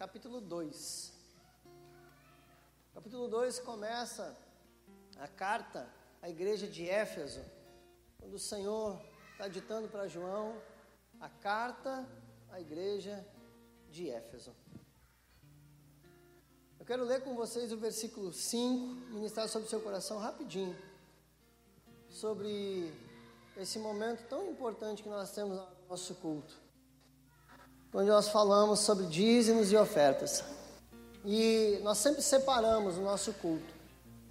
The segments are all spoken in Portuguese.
capítulo 2. Capítulo 2 começa a carta à igreja de Éfeso, quando o Senhor está ditando para João a carta à igreja de Éfeso. Eu quero ler com vocês o versículo 5, ministrar sobre o seu coração rapidinho, sobre esse momento tão importante que nós temos no nosso culto, onde nós falamos sobre dízimos e ofertas. E nós sempre separamos o nosso culto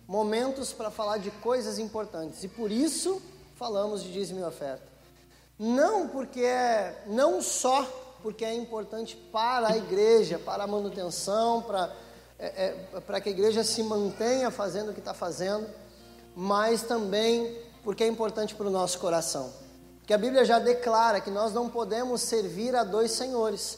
momentos para falar de coisas importantes, e por isso falamos de dízimo e oferta. Não porque é, não só porque é importante para a igreja, para a manutenção, para, é, é, para que a igreja se mantenha fazendo o que está fazendo, mas também porque é importante para o nosso coração. Que a Bíblia já declara que nós não podemos servir a dois senhores.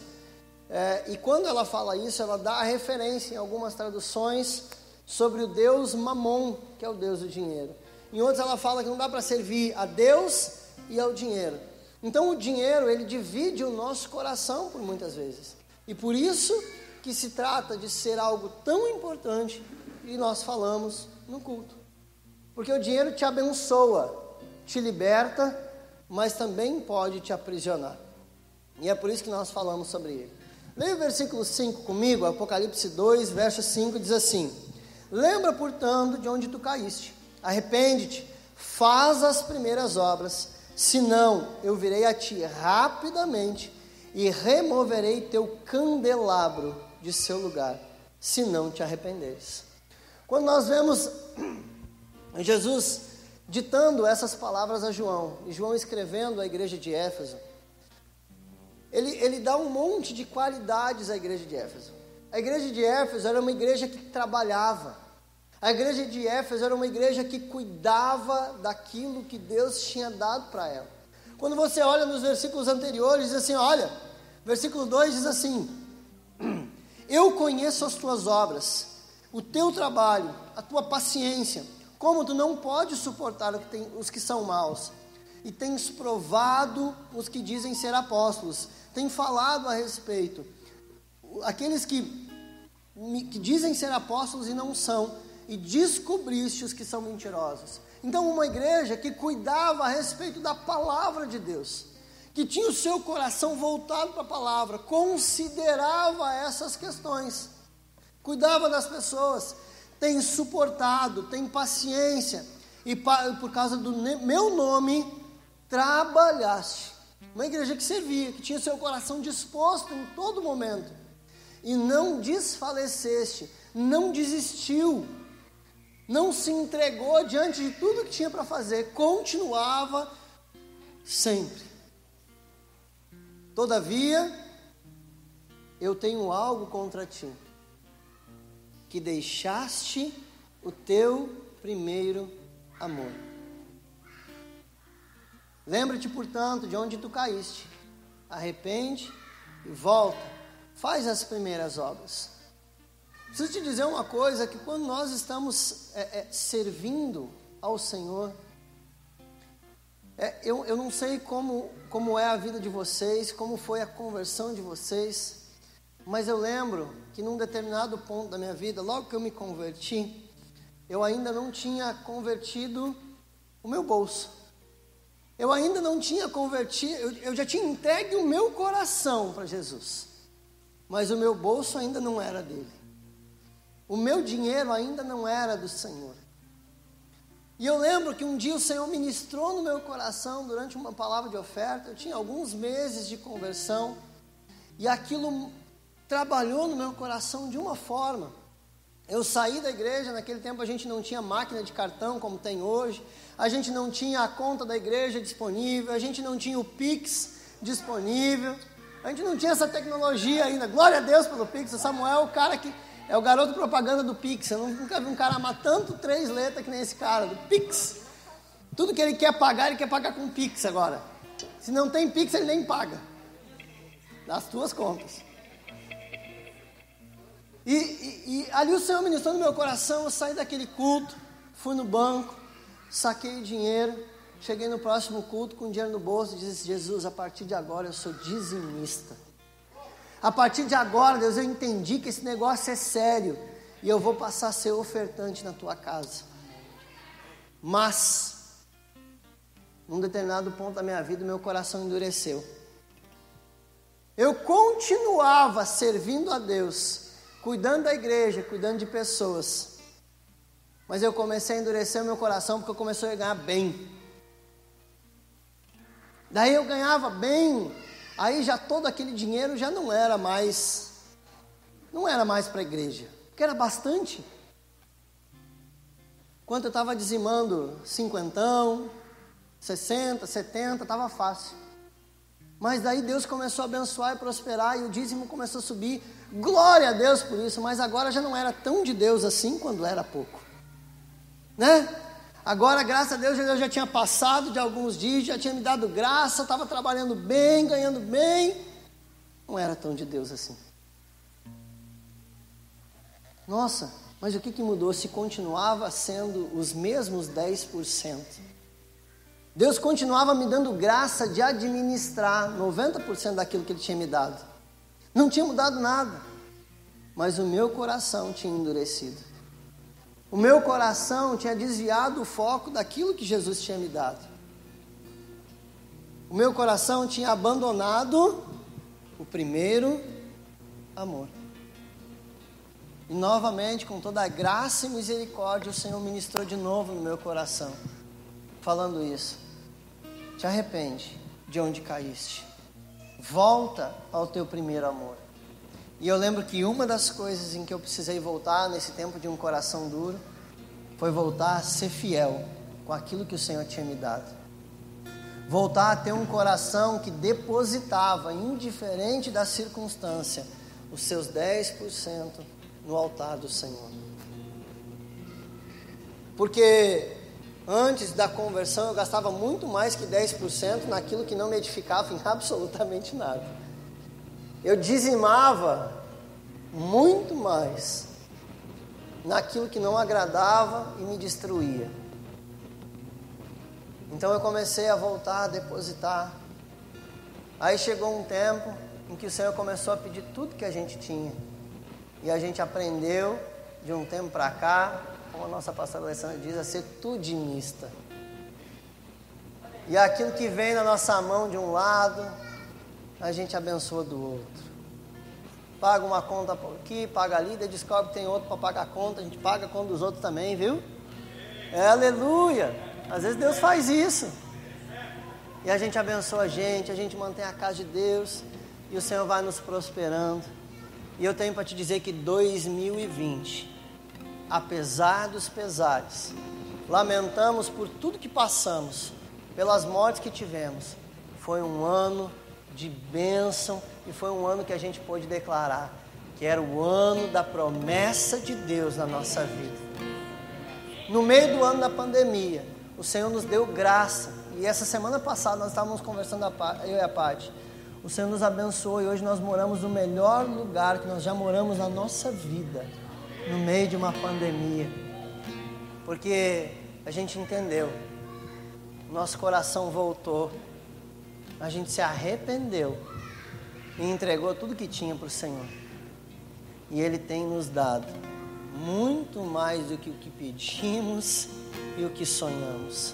É, e quando ela fala isso, ela dá referência em algumas traduções sobre o Deus Mamon, que é o Deus do dinheiro. Em outras ela fala que não dá para servir a Deus e ao dinheiro. Então o dinheiro, ele divide o nosso coração por muitas vezes. E por isso que se trata de ser algo tão importante e nós falamos no culto. Porque o dinheiro te abençoa, te liberta, mas também pode te aprisionar. E é por isso que nós falamos sobre ele. Leia o versículo 5 comigo, Apocalipse 2, verso 5 diz assim: Lembra, portanto, de onde tu caíste, arrepende-te, faz as primeiras obras Senão eu virei a ti rapidamente e removerei teu candelabro de seu lugar, se não te arrependeres. Quando nós vemos Jesus ditando essas palavras a João, e João escrevendo à igreja de Éfeso, ele, ele dá um monte de qualidades à igreja de Éfeso. A igreja de Éfeso era uma igreja que trabalhava, a igreja de Éfeso era uma igreja que cuidava daquilo que Deus tinha dado para ela. Quando você olha nos versículos anteriores, diz assim: olha, versículo 2 diz assim: Eu conheço as tuas obras, o teu trabalho, a tua paciência, como tu não podes suportar os que são maus, e tens provado os que dizem ser apóstolos, tem falado a respeito, aqueles que, que dizem ser apóstolos e não são, e descobriste os que são mentirosos. Então, uma igreja que cuidava a respeito da palavra de Deus, que tinha o seu coração voltado para a palavra, considerava essas questões, cuidava das pessoas, tem suportado, tem paciência, e por causa do meu nome, trabalhaste. Uma igreja que servia, que tinha seu coração disposto em todo momento, e não desfaleceste, não desistiu, não se entregou diante de tudo que tinha para fazer, continuava sempre. Todavia, eu tenho algo contra ti, que deixaste o teu primeiro amor. Lembra-te, portanto, de onde tu caíste, arrepende e volta, faz as primeiras obras. Preciso te dizer uma coisa: que quando nós estamos é, é, servindo ao Senhor, é, eu, eu não sei como, como é a vida de vocês, como foi a conversão de vocês, mas eu lembro que num determinado ponto da minha vida, logo que eu me converti, eu ainda não tinha convertido o meu bolso. Eu ainda não tinha convertido, eu, eu já tinha entregue o meu coração para Jesus, mas o meu bolso ainda não era dele. O meu dinheiro ainda não era do Senhor. E eu lembro que um dia o Senhor ministrou no meu coração durante uma palavra de oferta. Eu tinha alguns meses de conversão e aquilo trabalhou no meu coração de uma forma. Eu saí da igreja, naquele tempo a gente não tinha máquina de cartão como tem hoje, a gente não tinha a conta da igreja disponível, a gente não tinha o Pix disponível, a gente não tinha essa tecnologia ainda. Glória a Deus pelo Pix. O Samuel é o cara que é o garoto propaganda do Pix. Eu nunca vi um cara amar tanto três letras que nem esse cara, do Pix. Tudo que ele quer pagar, ele quer pagar com Pix agora. Se não tem Pix, ele nem paga. Das tuas contas. E, e, e ali o Senhor ministrou no meu coração, eu saí daquele culto, fui no banco, saquei o dinheiro, cheguei no próximo culto com dinheiro no bolso e disse, Jesus, a partir de agora eu sou dizimista. A partir de agora, Deus, eu entendi que esse negócio é sério e eu vou passar a ser ofertante na tua casa. Mas, num determinado ponto da minha vida, meu coração endureceu. Eu continuava servindo a Deus, cuidando da igreja, cuidando de pessoas. Mas eu comecei a endurecer meu coração porque eu comecei a ganhar bem. Daí eu ganhava bem, aí já todo aquele dinheiro já não era mais, não era mais para a igreja, porque era bastante. Quando eu estava dizimando cinquentão, 60, 70, estava fácil. Mas daí Deus começou a abençoar e prosperar e o dízimo começou a subir. Glória a Deus por isso, mas agora já não era tão de Deus assim quando era pouco. Né? Agora, graças a Deus, Deus já tinha passado de alguns dias, já tinha me dado graça, estava trabalhando bem, ganhando bem. Não era tão de Deus assim. Nossa, mas o que, que mudou se continuava sendo os mesmos 10%? Deus continuava me dando graça de administrar 90% daquilo que Ele tinha me dado. Não tinha mudado nada, mas o meu coração tinha endurecido. O meu coração tinha desviado o foco daquilo que Jesus tinha me dado. O meu coração tinha abandonado o primeiro amor. E novamente, com toda a graça e misericórdia, o Senhor ministrou de novo no meu coração, falando isso. Te arrepende de onde caíste. Volta ao teu primeiro amor. E eu lembro que uma das coisas em que eu precisei voltar nesse tempo de um coração duro foi voltar a ser fiel com aquilo que o Senhor tinha me dado. Voltar a ter um coração que depositava, indiferente da circunstância, os seus 10% no altar do Senhor. Porque antes da conversão eu gastava muito mais que 10% naquilo que não me edificava em absolutamente nada. Eu dizimava muito mais naquilo que não agradava e me destruía. Então eu comecei a voltar a depositar. Aí chegou um tempo em que o Senhor começou a pedir tudo que a gente tinha. E a gente aprendeu de um tempo para cá, como a nossa pastora Alessandra diz, a ser tudimista. E aquilo que vem na nossa mão de um lado, a gente abençoa do outro. Paga uma conta aqui, paga ali, daí descobre que tem outro para pagar a conta, a gente paga a conta dos outros também, viu? É, aleluia! Às vezes Deus faz isso. E a gente abençoa a gente, a gente mantém a casa de Deus, e o Senhor vai nos prosperando. E eu tenho para te dizer que 2020, apesar dos pesares, lamentamos por tudo que passamos, pelas mortes que tivemos, foi um ano de bênção e foi um ano que a gente pôde declarar que era o ano da promessa de Deus na nossa vida. No meio do ano da pandemia, o Senhor nos deu graça. E essa semana passada nós estávamos conversando, eu e a Paty, o Senhor nos abençoou e hoje nós moramos no melhor lugar que nós já moramos na nossa vida, no meio de uma pandemia. Porque a gente entendeu, nosso coração voltou, a gente se arrependeu e entregou tudo que tinha para o Senhor. E Ele tem nos dado muito mais do que o que pedimos e o que sonhamos.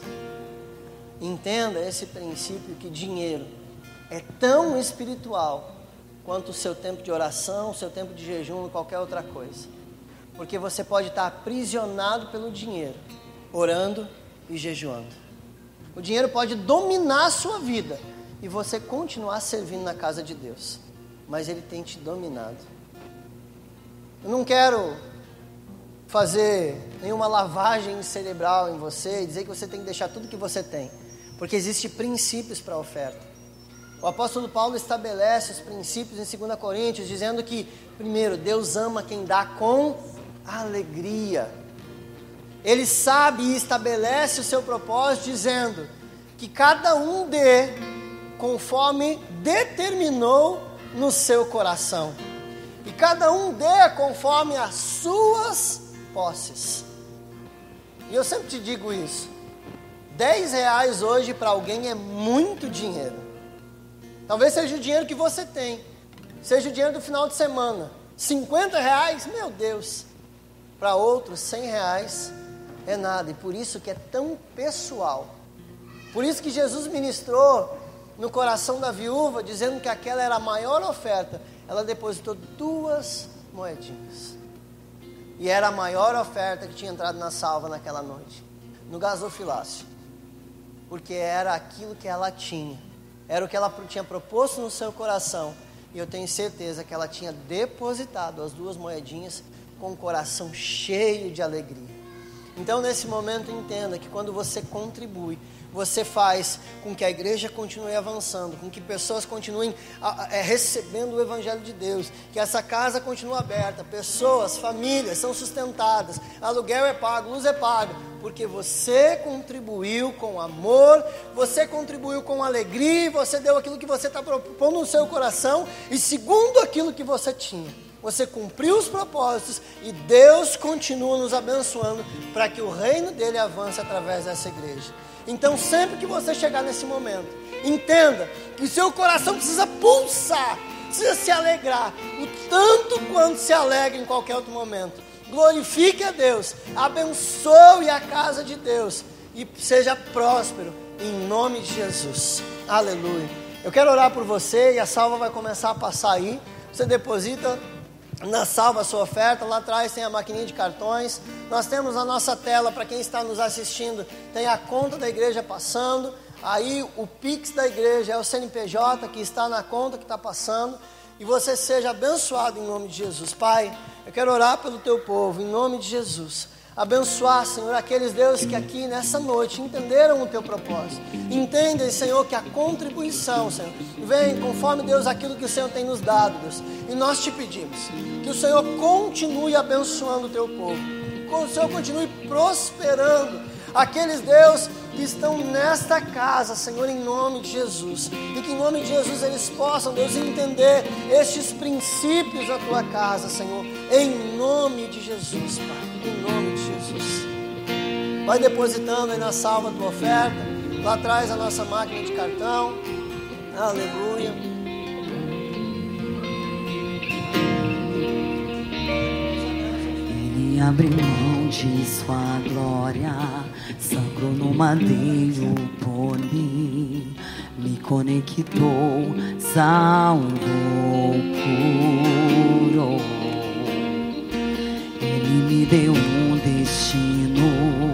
Entenda esse princípio que dinheiro é tão espiritual quanto o seu tempo de oração, o seu tempo de jejum ou qualquer outra coisa. Porque você pode estar aprisionado pelo dinheiro, orando e jejuando. O dinheiro pode dominar a sua vida e você continuar servindo na casa de Deus, mas ele tem te dominado. Eu não quero fazer nenhuma lavagem cerebral em você e dizer que você tem que deixar tudo que você tem, porque existem princípios para a oferta. O apóstolo Paulo estabelece os princípios em 2 Coríntios, dizendo que, primeiro, Deus ama quem dá com alegria. Ele sabe e estabelece o seu propósito, dizendo que cada um dê conforme determinou no seu coração, e cada um dê conforme as suas posses. E eu sempre te digo isso: 10 reais hoje para alguém é muito dinheiro. Talvez seja o dinheiro que você tem. seja o dinheiro do final de semana. 50 reais, meu Deus. Para outros, 100 reais é nada. E por isso que é tão pessoal. Por isso que Jesus ministrou no coração da viúva, dizendo que aquela era a maior oferta. Ela depositou duas moedinhas. E era a maior oferta que tinha entrado na salva naquela noite. No gasofilácio. Porque era aquilo que ela tinha. Era o que ela tinha proposto no seu coração. E eu tenho certeza que ela tinha depositado as duas moedinhas com o coração cheio de alegria. Então, nesse momento, entenda que quando você contribui, você faz com que a igreja continue avançando, com que pessoas continuem é, recebendo o Evangelho de Deus, que essa casa continue aberta, pessoas, famílias são sustentadas, aluguel é pago, luz é paga, porque você contribuiu com amor, você contribuiu com alegria, você deu aquilo que você está propondo no seu coração e segundo aquilo que você tinha você cumpriu os propósitos e Deus continua nos abençoando para que o reino dele avance através dessa igreja. Então, sempre que você chegar nesse momento, entenda que o seu coração precisa pulsar, precisa se alegrar, o tanto quanto se alegra em qualquer outro momento. Glorifique a Deus, abençoe a casa de Deus e seja próspero em nome de Jesus. Aleluia. Eu quero orar por você e a salva vai começar a passar aí. Você deposita na salva sua oferta, lá atrás tem a maquininha de cartões. Nós temos a nossa tela para quem está nos assistindo, tem a conta da igreja passando. Aí o Pix da igreja é o CNPJ que está na conta que está passando. E você seja abençoado em nome de Jesus. Pai, eu quero orar pelo teu povo, em nome de Jesus abençoar, Senhor, aqueles Deus que aqui nessa noite entenderam o teu propósito. Entendem, Senhor, que a contribuição, Senhor, vem conforme Deus aquilo que o Senhor tem nos dado, Deus. E nós te pedimos que o Senhor continue abençoando o teu povo, que o Senhor continue prosperando aqueles Deus que estão nesta casa, Senhor, em nome de Jesus. E que em nome de Jesus eles possam, Deus, entender estes princípios da tua casa, Senhor. Em nome de Jesus, Pai. Em nome de Jesus. Vai depositando aí na salva a tua oferta. Lá atrás a nossa máquina de cartão. Aleluia. Ele abre mão de sua glória Sangrou no madeiro por mim, me conectou, salvou, curou. Ele me deu um destino,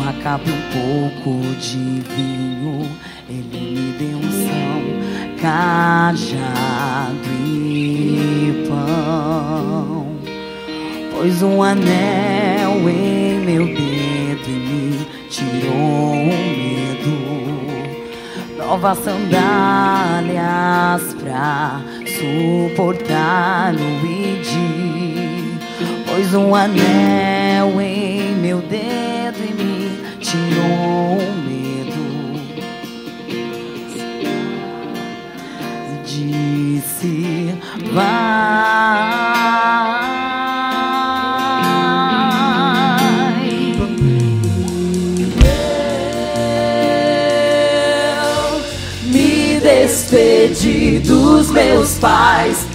uma capa e um pouco de vinho. Ele me deu um são, cajado e pão. Pôs um anel em meu dedo e me tirou o medo. Novas sandálias pra suportar o ID. Pôs um anel em meu dedo tirou o medo. E disse: Vai. despedi dos meus pais.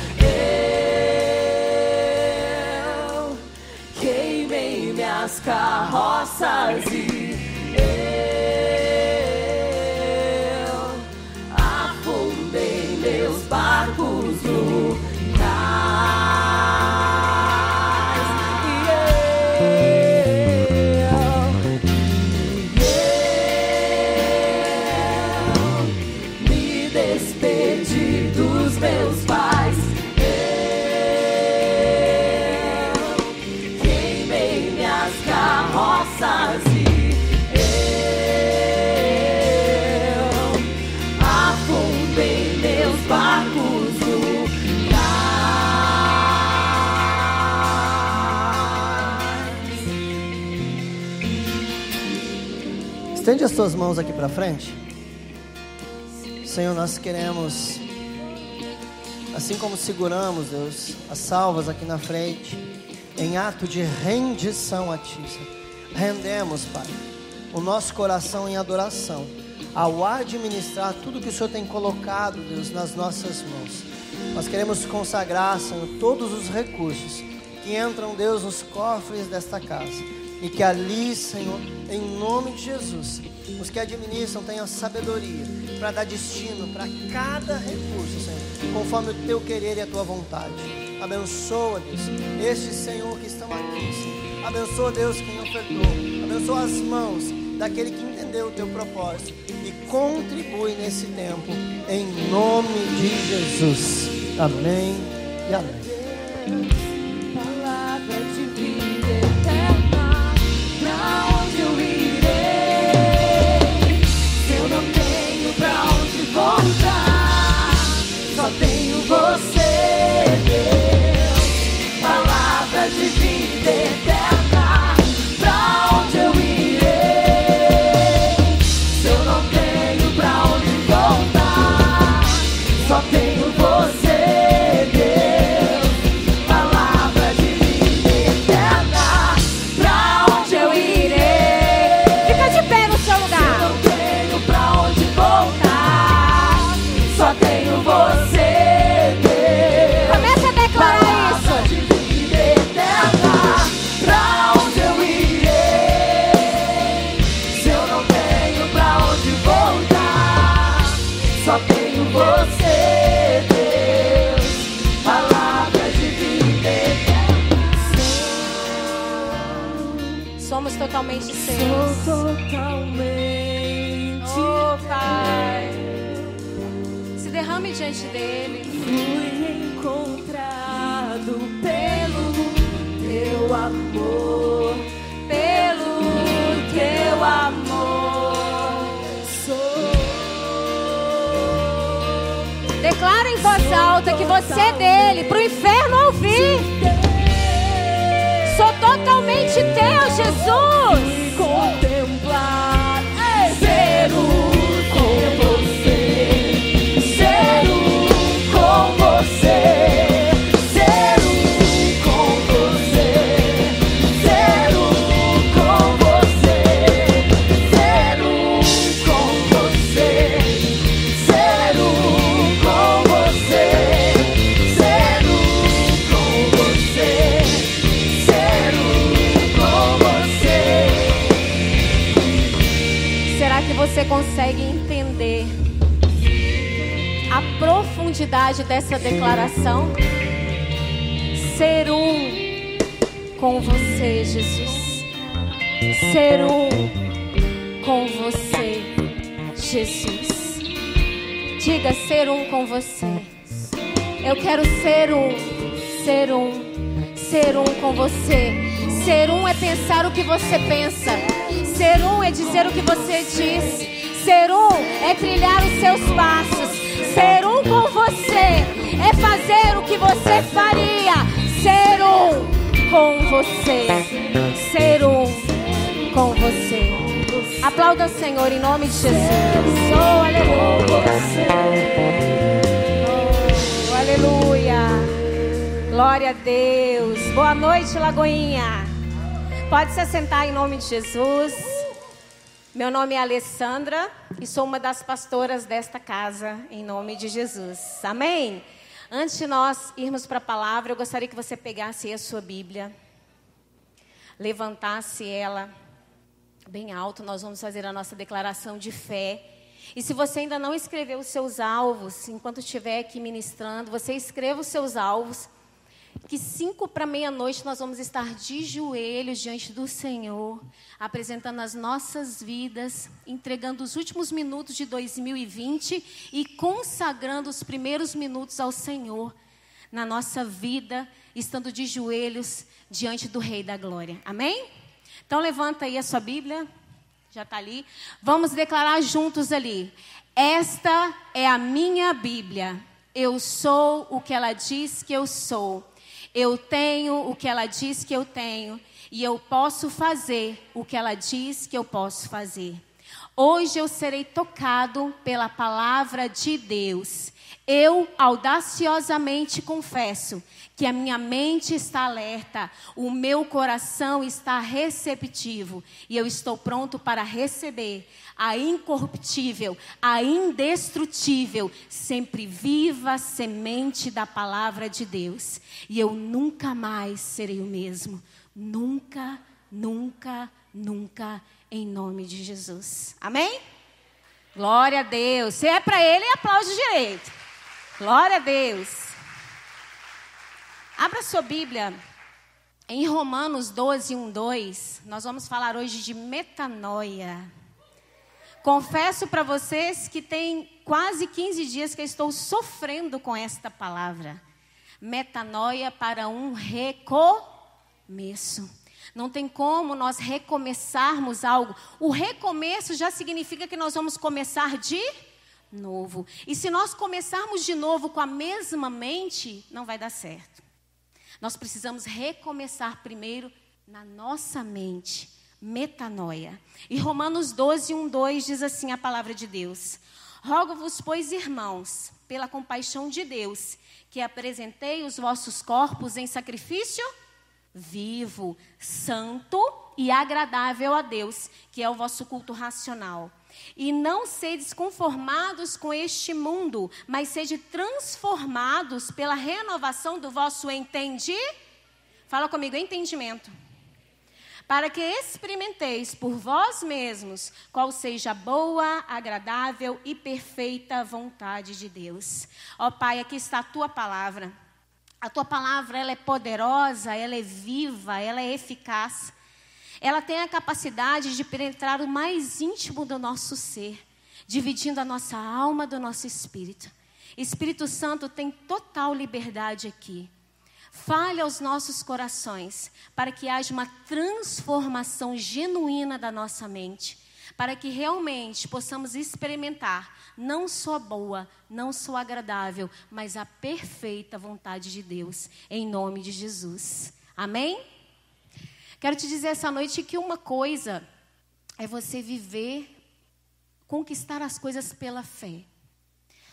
Estende as tuas mãos aqui para frente. Senhor, nós queremos, assim como seguramos, Deus, as salvas aqui na frente, em ato de rendição a Ti. Rendemos, Pai, o nosso coração em adoração, ao administrar tudo que o Senhor tem colocado, Deus, nas nossas mãos. Nós queremos consagrar, Senhor, todos os recursos que entram, Deus, nos cofres desta casa. E que ali, Senhor, em nome de Jesus, os que administram tenham sabedoria para dar destino para cada recurso, Senhor, conforme o teu querer e a tua vontade. Abençoa, Deus, este Senhor que estão aqui, Senhor. Abençoa, Deus, quem ofertou. Abençoa as mãos daquele que entendeu o teu propósito e contribui nesse tempo, em nome de Jesus. Amém e amém. Que você é dele, pro inferno ouvir. Sou totalmente teu, Jesus. Você consegue entender a profundidade dessa declaração? Ser um com você, Jesus. Ser um com você, Jesus. Diga ser um com você. Eu quero ser um, ser um, ser um com você. Ser um é pensar o que você pensa. Ser um é dizer o que você diz. Ser um é trilhar os seus passos. Ser um com você é fazer o que você faria. Ser um com você. Ser um com você. Aplauda o Senhor em nome de Jesus. Oh, aleluia. Oh, aleluia. Glória a Deus. Boa noite, Lagoinha. Pode se assentar em nome de Jesus. Meu nome é Alessandra e sou uma das pastoras desta casa, em nome de Jesus. Amém? Antes de nós irmos para a palavra, eu gostaria que você pegasse a sua Bíblia, levantasse ela bem alto, nós vamos fazer a nossa declaração de fé. E se você ainda não escreveu os seus alvos, enquanto estiver aqui ministrando, você escreva os seus alvos. Que cinco para meia-noite nós vamos estar de joelhos diante do Senhor, apresentando as nossas vidas, entregando os últimos minutos de 2020 e consagrando os primeiros minutos ao Senhor na nossa vida, estando de joelhos diante do Rei da Glória. Amém? Então levanta aí a sua Bíblia, já está ali. Vamos declarar juntos ali. Esta é a minha Bíblia. Eu sou o que ela diz que eu sou. Eu tenho o que ela diz que eu tenho. E eu posso fazer o que ela diz que eu posso fazer. Hoje eu serei tocado pela palavra de Deus. Eu audaciosamente confesso que a minha mente está alerta, o meu coração está receptivo e eu estou pronto para receber a incorruptível, a indestrutível, sempre viva semente da palavra de Deus. E eu nunca mais serei o mesmo. Nunca, nunca, nunca, em nome de Jesus. Amém? Glória a Deus. Se é para ele, aplaude direito. Glória a Deus. Abra sua Bíblia em Romanos 12, 1, 2. Nós vamos falar hoje de metanoia. Confesso para vocês que tem quase 15 dias que eu estou sofrendo com esta palavra. Metanoia para um recomeço. Não tem como nós recomeçarmos algo. O recomeço já significa que nós vamos começar de novo. E se nós começarmos de novo com a mesma mente, não vai dar certo. Nós precisamos recomeçar primeiro na nossa mente, metanoia. E Romanos 12, 1, 2 diz assim a palavra de Deus: Rogo-vos, pois, irmãos, pela compaixão de Deus, que apresentei os vossos corpos em sacrifício vivo, santo e agradável a Deus, que é o vosso culto racional. E não sedes conformados com este mundo, mas sede transformados pela renovação do vosso entendimento. Fala comigo, entendimento. Para que experimenteis por vós mesmos qual seja a boa, agradável e perfeita vontade de Deus. Ó Pai, aqui está a tua palavra. A tua palavra ela é poderosa, ela é viva, ela é eficaz. Ela tem a capacidade de penetrar o mais íntimo do nosso ser, dividindo a nossa alma do nosso espírito. Espírito Santo tem total liberdade aqui. Fale aos nossos corações para que haja uma transformação genuína da nossa mente, para que realmente possamos experimentar não só boa, não só agradável, mas a perfeita vontade de Deus, em nome de Jesus. Amém? Quero te dizer essa noite que uma coisa é você viver, conquistar as coisas pela fé.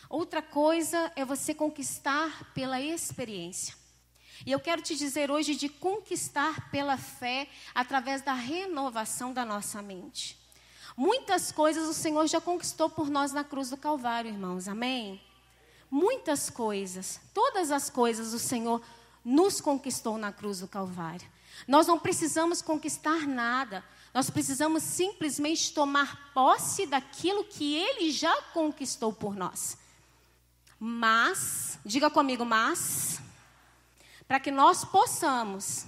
Outra coisa é você conquistar pela experiência. E eu quero te dizer hoje de conquistar pela fé através da renovação da nossa mente. Muitas coisas o Senhor já conquistou por nós na cruz do Calvário, irmãos. Amém? Muitas coisas, todas as coisas o Senhor nos conquistou na cruz do Calvário. Nós não precisamos conquistar nada. Nós precisamos simplesmente tomar posse daquilo que Ele já conquistou por nós. Mas, diga comigo, mas, para que nós possamos,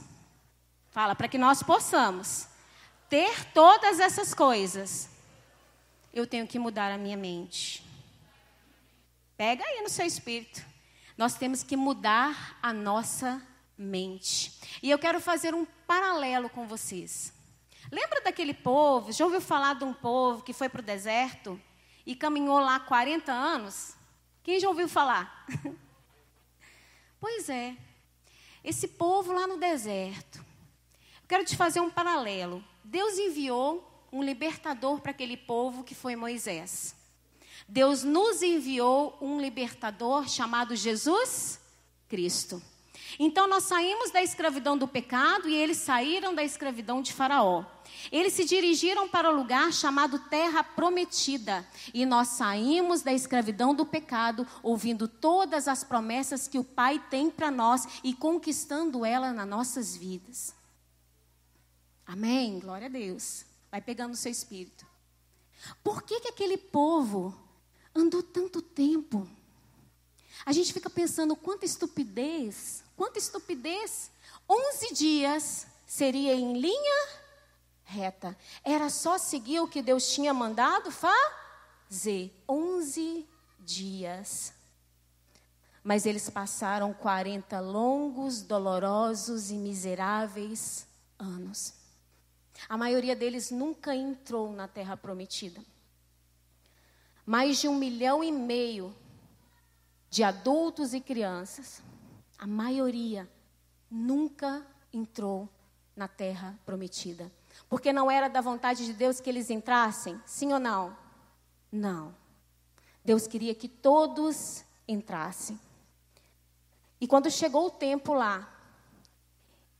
fala, para que nós possamos ter todas essas coisas, eu tenho que mudar a minha mente. Pega aí no seu espírito. Nós temos que mudar a nossa mente. E eu quero fazer um paralelo com vocês. Lembra daquele povo? Já ouviu falar de um povo que foi para o deserto e caminhou lá 40 anos? Quem já ouviu falar? pois é. Esse povo lá no deserto. Eu quero te fazer um paralelo. Deus enviou um libertador para aquele povo que foi Moisés. Deus nos enviou um libertador chamado Jesus Cristo. Então nós saímos da escravidão do pecado e eles saíram da escravidão de Faraó. Eles se dirigiram para o lugar chamado Terra Prometida. E nós saímos da escravidão do pecado, ouvindo todas as promessas que o Pai tem para nós e conquistando ela nas nossas vidas. Amém? Glória a Deus. Vai pegando o seu espírito. Por que, que aquele povo andou tanto tempo? A gente fica pensando quanta estupidez, quanta estupidez. Onze dias seria em linha reta. Era só seguir o que Deus tinha mandado fazer. Onze dias. Mas eles passaram 40 longos, dolorosos e miseráveis anos. A maioria deles nunca entrou na terra prometida. Mais de um milhão e meio de adultos e crianças, a maioria nunca entrou na terra prometida. Porque não era da vontade de Deus que eles entrassem? Sim ou não? Não. Deus queria que todos entrassem. E quando chegou o tempo lá,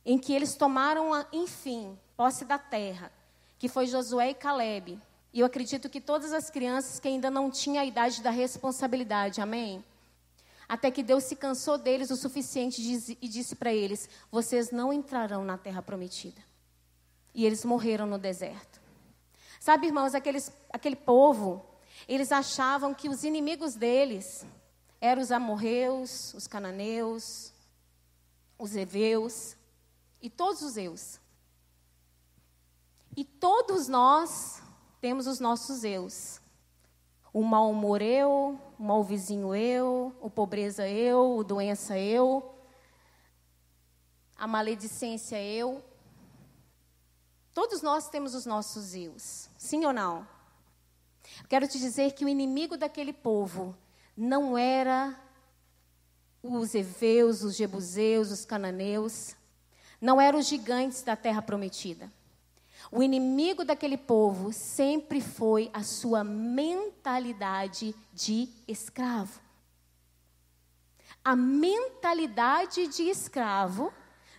em que eles tomaram, enfim, posse da terra, que foi Josué e Caleb, e eu acredito que todas as crianças que ainda não tinham a idade da responsabilidade, amém? Até que Deus se cansou deles o suficiente e disse para eles: Vocês não entrarão na terra prometida. E eles morreram no deserto. Sabe, irmãos, aqueles, aquele povo, eles achavam que os inimigos deles eram os amorreus, os cananeus, os heveus e todos os eus. E todos nós temos os nossos eus. O mau humor eu, o mau vizinho eu, o pobreza eu, o doença eu, a maledicência eu. Todos nós temos os nossos eus, sim ou não? Quero te dizer que o inimigo daquele povo não era os heveus, os jebuseus, os cananeus, não eram os gigantes da terra prometida. O inimigo daquele povo sempre foi a sua mentalidade de escravo. A mentalidade de escravo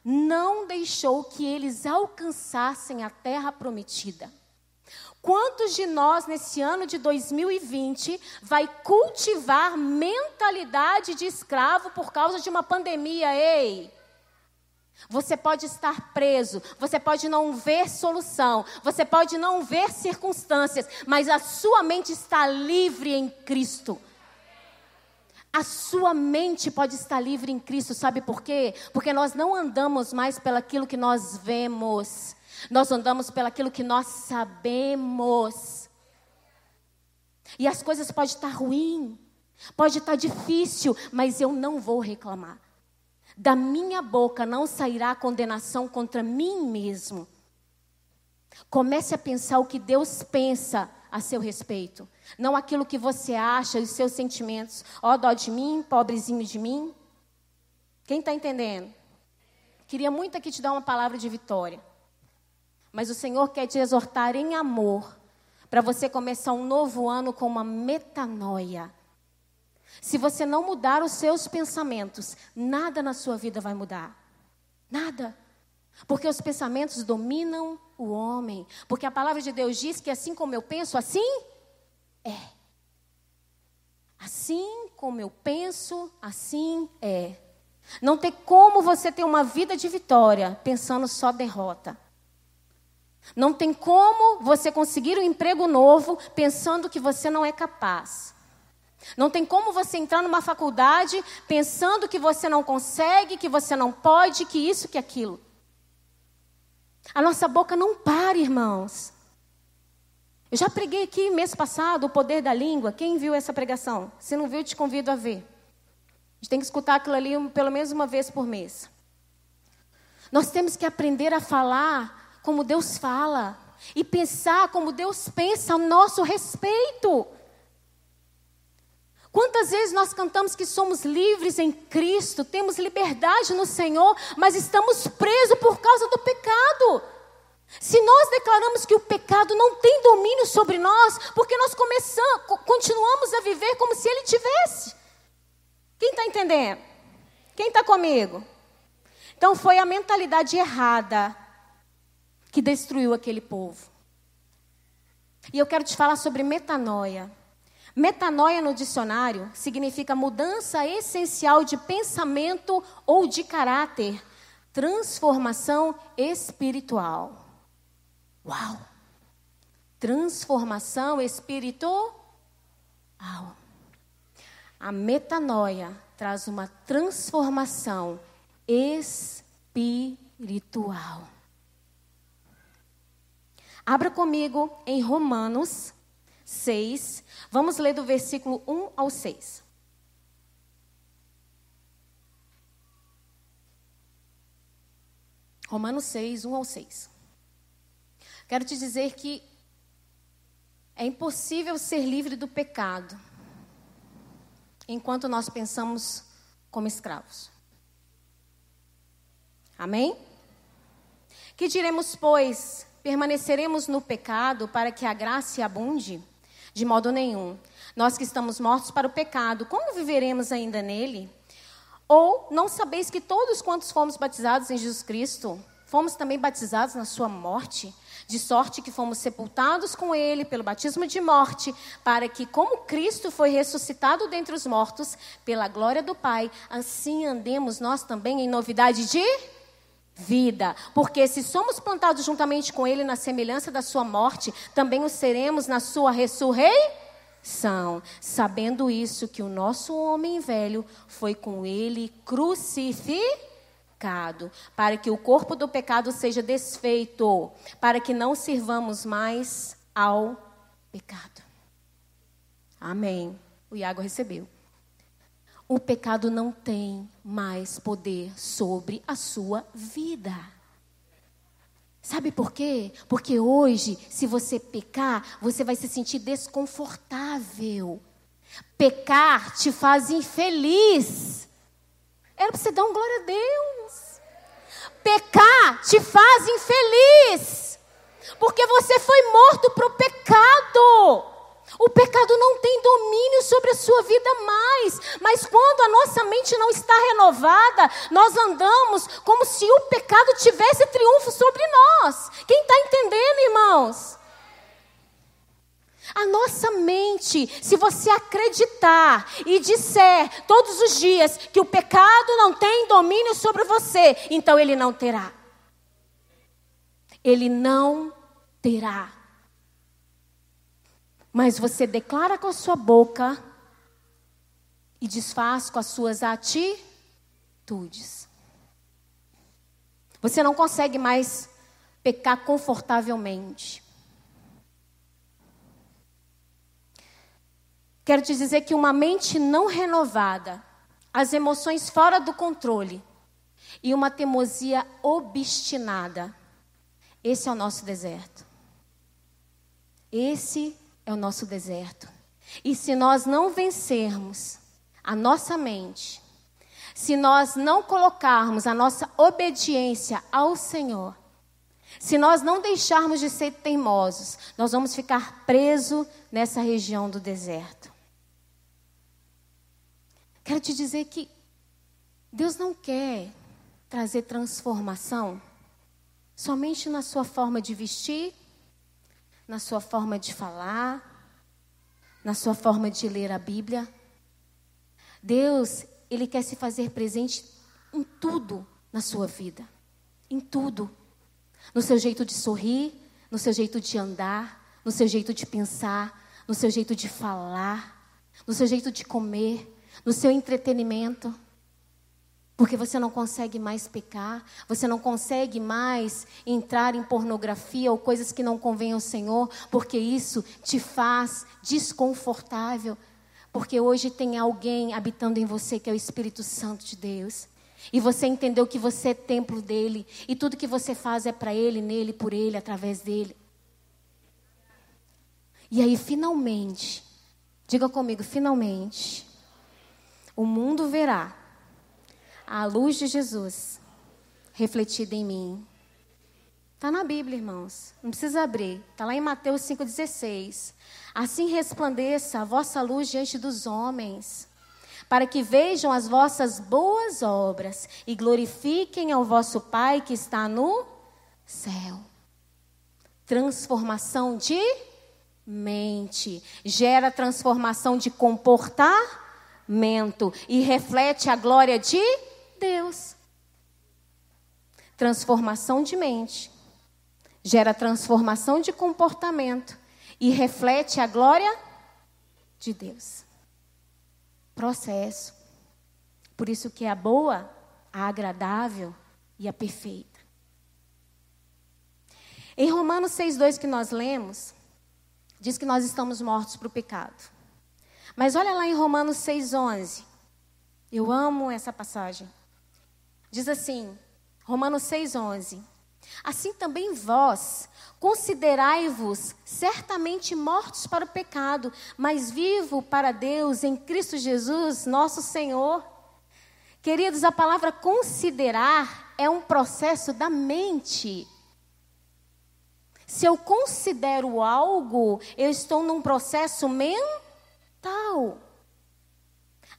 não deixou que eles alcançassem a terra prometida. Quantos de nós nesse ano de 2020 vai cultivar mentalidade de escravo por causa de uma pandemia? Ei, você pode estar preso, você pode não ver solução, você pode não ver circunstâncias, mas a sua mente está livre em Cristo. A sua mente pode estar livre em Cristo, sabe por quê? Porque nós não andamos mais pelaquilo que nós vemos, nós andamos pelaquilo que nós sabemos. E as coisas podem estar ruim, pode estar difícil, mas eu não vou reclamar. Da minha boca não sairá condenação contra mim mesmo. Comece a pensar o que Deus pensa a seu respeito, não aquilo que você acha, os seus sentimentos. Ó, oh, dó de mim, pobrezinho de mim. Quem está entendendo? Queria muito aqui te dar uma palavra de vitória. Mas o Senhor quer te exortar em amor para você começar um novo ano com uma metanoia. Se você não mudar os seus pensamentos, nada na sua vida vai mudar. Nada. Porque os pensamentos dominam o homem. Porque a palavra de Deus diz que assim como eu penso, assim é. Assim como eu penso, assim é. Não tem como você ter uma vida de vitória pensando só derrota. Não tem como você conseguir um emprego novo pensando que você não é capaz. Não tem como você entrar numa faculdade pensando que você não consegue, que você não pode, que isso, que aquilo. A nossa boca não para, irmãos. Eu já preguei aqui mês passado o poder da língua. Quem viu essa pregação? Se não viu, te convido a ver. A gente tem que escutar aquilo ali pelo menos uma vez por mês. Nós temos que aprender a falar como Deus fala e pensar como Deus pensa a nosso respeito. Quantas vezes nós cantamos que somos livres em Cristo, temos liberdade no Senhor, mas estamos presos por causa do pecado. Se nós declaramos que o pecado não tem domínio sobre nós, porque nós começamos, continuamos a viver como se ele tivesse. Quem está entendendo? Quem está comigo? Então foi a mentalidade errada que destruiu aquele povo. E eu quero te falar sobre metanoia. Metanoia no dicionário significa mudança essencial de pensamento ou de caráter, transformação espiritual. Uau! Transformação espiritual. A metanoia traz uma transformação espiritual. Abra comigo em Romanos 6. Vamos ler do versículo 1 ao 6. Romanos 6, 1 ao 6. Quero te dizer que é impossível ser livre do pecado enquanto nós pensamos como escravos. Amém? Que diremos, pois? Permaneceremos no pecado para que a graça abunde? De modo nenhum. Nós que estamos mortos para o pecado, como viveremos ainda nele? Ou não sabeis que todos quantos fomos batizados em Jesus Cristo, fomos também batizados na sua morte? De sorte que fomos sepultados com ele pelo batismo de morte, para que, como Cristo foi ressuscitado dentre os mortos, pela glória do Pai, assim andemos nós também em novidade de vida. Porque se somos plantados juntamente com ele na semelhança da sua morte, também o seremos na sua ressurreição. Sabendo isso, que o nosso homem velho foi com ele crucificado, para que o corpo do pecado seja desfeito, para que não sirvamos mais ao pecado. Amém. O Iago recebeu o pecado não tem mais poder sobre a sua vida. Sabe por quê? Porque hoje, se você pecar, você vai se sentir desconfortável. Pecar te faz infeliz. Era para você dar um glória a Deus. Pecar te faz infeliz. Porque você foi morto para o pecado. O pecado não tem domínio sobre a sua vida mais. Mas quando a nossa mente não está renovada, nós andamos como se o pecado tivesse triunfo sobre nós. Quem está entendendo, irmãos? A nossa mente, se você acreditar e disser todos os dias que o pecado não tem domínio sobre você, então ele não terá. Ele não terá. Mas você declara com a sua boca e desfaz com as suas atitudes. Você não consegue mais pecar confortavelmente. Quero te dizer que uma mente não renovada, as emoções fora do controle e uma teimosia obstinada, esse é o nosso deserto. Esse é o nosso deserto. E se nós não vencermos a nossa mente, se nós não colocarmos a nossa obediência ao Senhor, se nós não deixarmos de ser teimosos, nós vamos ficar presos nessa região do deserto. Quero te dizer que Deus não quer trazer transformação somente na sua forma de vestir, na sua forma de falar, na sua forma de ler a Bíblia. Deus, Ele quer se fazer presente em tudo na sua vida. Em tudo. No seu jeito de sorrir, no seu jeito de andar, no seu jeito de pensar, no seu jeito de falar, no seu jeito de comer, no seu entretenimento. Porque você não consegue mais pecar, você não consegue mais entrar em pornografia ou coisas que não convêm ao Senhor, porque isso te faz desconfortável. Porque hoje tem alguém habitando em você que é o Espírito Santo de Deus. E você entendeu que você é templo dele, e tudo que você faz é para ele, nele, por ele, através dele. E aí, finalmente, diga comigo, finalmente, o mundo verá a luz de Jesus refletida em mim. Está na Bíblia, irmãos. Não precisa abrir. Está lá em Mateus 5,16. Assim resplandeça a vossa luz diante dos homens, para que vejam as vossas boas obras e glorifiquem ao vosso Pai que está no céu. Transformação de mente gera transformação de comportamento e reflete a glória de Deus. Transformação de mente gera transformação de comportamento e reflete a glória de Deus. Processo. Por isso que é a boa, a agradável e a perfeita. Em Romanos 6,2 que nós lemos, diz que nós estamos mortos para o pecado. Mas olha lá em Romanos 6,11. Eu amo essa passagem. Diz assim, Romanos 6,11: Assim também vós, considerai-vos certamente mortos para o pecado, mas vivo para Deus em Cristo Jesus, nosso Senhor. Queridos, a palavra considerar é um processo da mente. Se eu considero algo, eu estou num processo mental.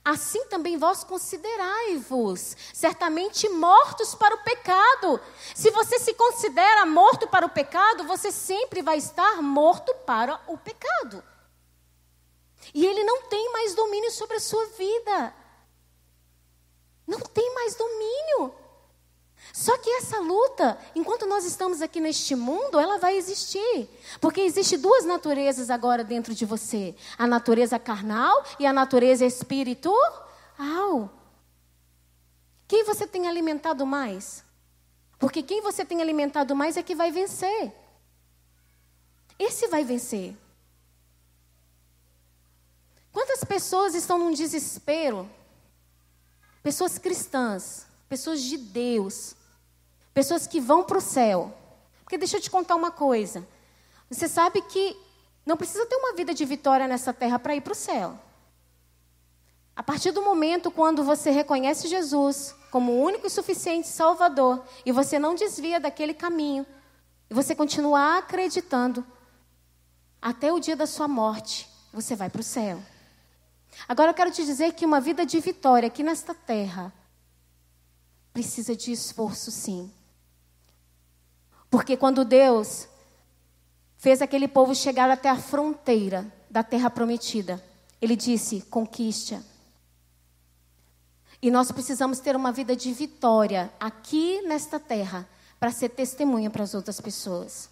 Assim também vós considerai-vos, certamente mortos para o pecado. Se você se considera morto para o pecado, você sempre vai estar morto para o pecado. E ele não tem mais domínio sobre a sua vida. Não tem mais domínio. Só que essa luta, enquanto nós estamos aqui neste mundo, ela vai existir. Porque existe duas naturezas agora dentro de você: a natureza carnal e a natureza espiritual. Quem você tem alimentado mais? Porque quem você tem alimentado mais é que vai vencer. Esse vai vencer. Quantas pessoas estão num desespero? Pessoas cristãs, pessoas de Deus, pessoas que vão para o céu. Porque deixa eu te contar uma coisa. Você sabe que não precisa ter uma vida de vitória nessa terra para ir para o céu. A partir do momento quando você reconhece Jesus como o único e suficiente Salvador, e você não desvia daquele caminho, e você continuar acreditando, até o dia da sua morte, você vai para o céu. Agora eu quero te dizer que uma vida de vitória aqui nesta terra precisa de esforço, sim. Porque quando Deus fez aquele povo chegar até a fronteira da terra prometida, ele disse: conquiste. E nós precisamos ter uma vida de vitória aqui nesta terra para ser testemunha para as outras pessoas.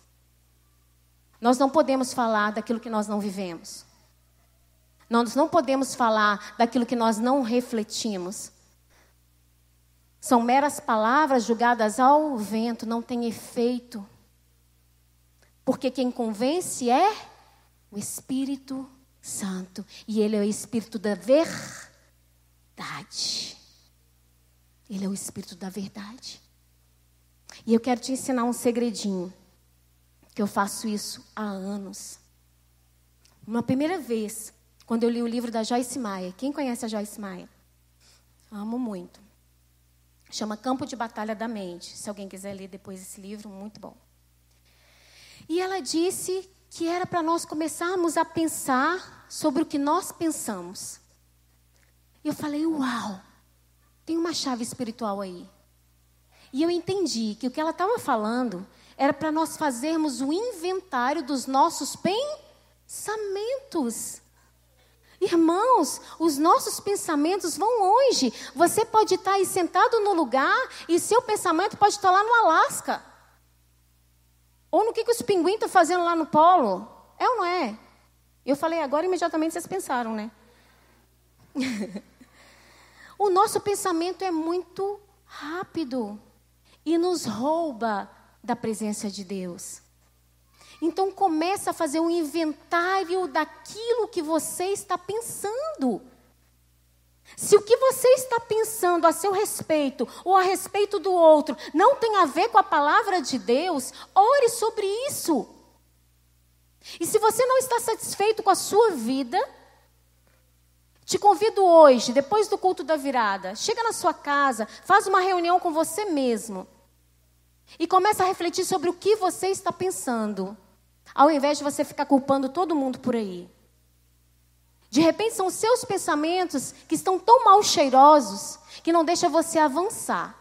Nós não podemos falar daquilo que nós não vivemos. Nós não podemos falar daquilo que nós não refletimos. São meras palavras julgadas ao vento, não tem efeito. Porque quem convence é o Espírito Santo. E Ele é o Espírito da verdade. Ele é o Espírito da verdade. E eu quero te ensinar um segredinho. Que eu faço isso há anos. Uma primeira vez, quando eu li o livro da Joyce Meyer. Quem conhece a Joyce Meyer? Amo muito. Chama Campo de Batalha da Mente. Se alguém quiser ler depois esse livro, muito bom. E ela disse que era para nós começarmos a pensar sobre o que nós pensamos. Eu falei, uau, tem uma chave espiritual aí. E eu entendi que o que ela estava falando era para nós fazermos o inventário dos nossos pensamentos. Irmãos, os nossos pensamentos vão longe. Você pode estar aí sentado no lugar e seu pensamento pode estar lá no Alasca. Ou no que, que os pinguins estão fazendo lá no polo. É ou não é? Eu falei agora, imediatamente vocês pensaram, né? o nosso pensamento é muito rápido e nos rouba da presença de Deus. Então começa a fazer um inventário daquilo que você está pensando. Se o que você está pensando a seu respeito ou a respeito do outro não tem a ver com a palavra de Deus, ore sobre isso. E se você não está satisfeito com a sua vida, te convido hoje, depois do culto da virada, chega na sua casa, faz uma reunião com você mesmo e começa a refletir sobre o que você está pensando. Ao invés de você ficar culpando todo mundo por aí. De repente são os seus pensamentos que estão tão mal cheirosos que não deixa você avançar.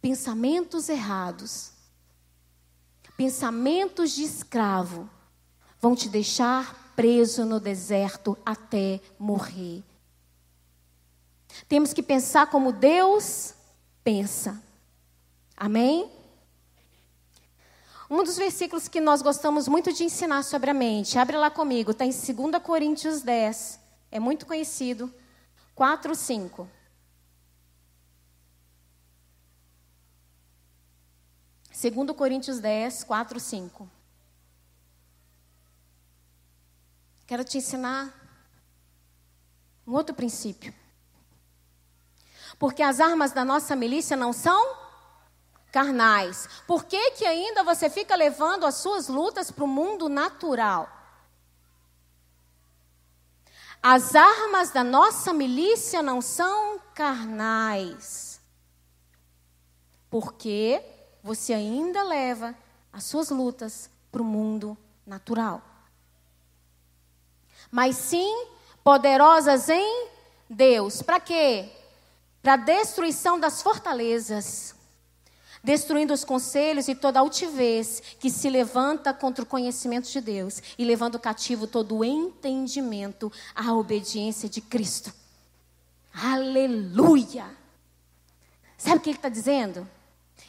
Pensamentos errados. Pensamentos de escravo vão te deixar preso no deserto até morrer. Temos que pensar como Deus pensa. Amém? Um dos versículos que nós gostamos muito de ensinar sobre a mente, abre lá comigo, está em 2 Coríntios 10, é muito conhecido, 4, 5. Segundo Coríntios 10, 4, 5. Quero te ensinar um outro princípio. Porque as armas da nossa milícia não são carnais. Por que, que ainda você fica levando as suas lutas para o mundo natural? As armas da nossa milícia não são carnais. Porque você ainda leva as suas lutas para o mundo natural. Mas sim poderosas em Deus. Para quê? Para destruição das fortalezas, destruindo os conselhos e toda altivez que se levanta contra o conhecimento de Deus e levando cativo todo o entendimento à obediência de Cristo. Aleluia! Sabe o que ele está dizendo?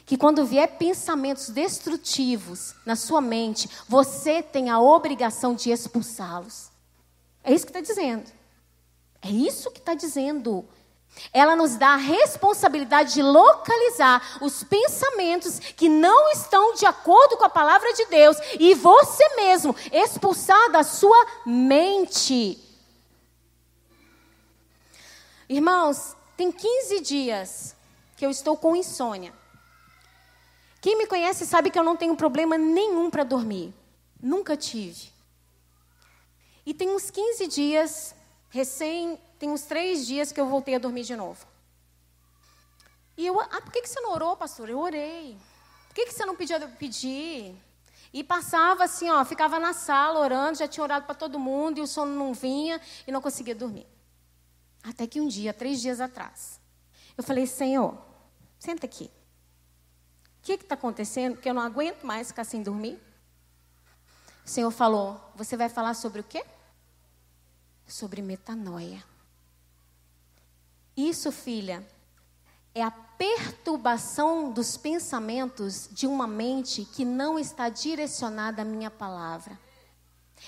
Que quando vier pensamentos destrutivos na sua mente, você tem a obrigação de expulsá-los. É isso que está dizendo. É isso que está dizendo. Ela nos dá a responsabilidade de localizar os pensamentos que não estão de acordo com a palavra de Deus e você mesmo expulsar da sua mente. Irmãos, tem 15 dias que eu estou com insônia. Quem me conhece sabe que eu não tenho problema nenhum para dormir. Nunca tive. E tem uns 15 dias, recém, tem uns três dias que eu voltei a dormir de novo. E eu, ah, por que, que você não orou, pastor? Eu orei. Por que, que você não pediu eu pedir? E passava assim, ó, ficava na sala orando, já tinha orado para todo mundo e o sono não vinha e não conseguia dormir. Até que um dia, três dias atrás, eu falei, Senhor, senta aqui. O que está acontecendo? Que eu não aguento mais ficar sem dormir. O Senhor falou, você vai falar sobre o quê? sobre metanoia. Isso, filha, é a perturbação dos pensamentos de uma mente que não está direcionada à minha palavra.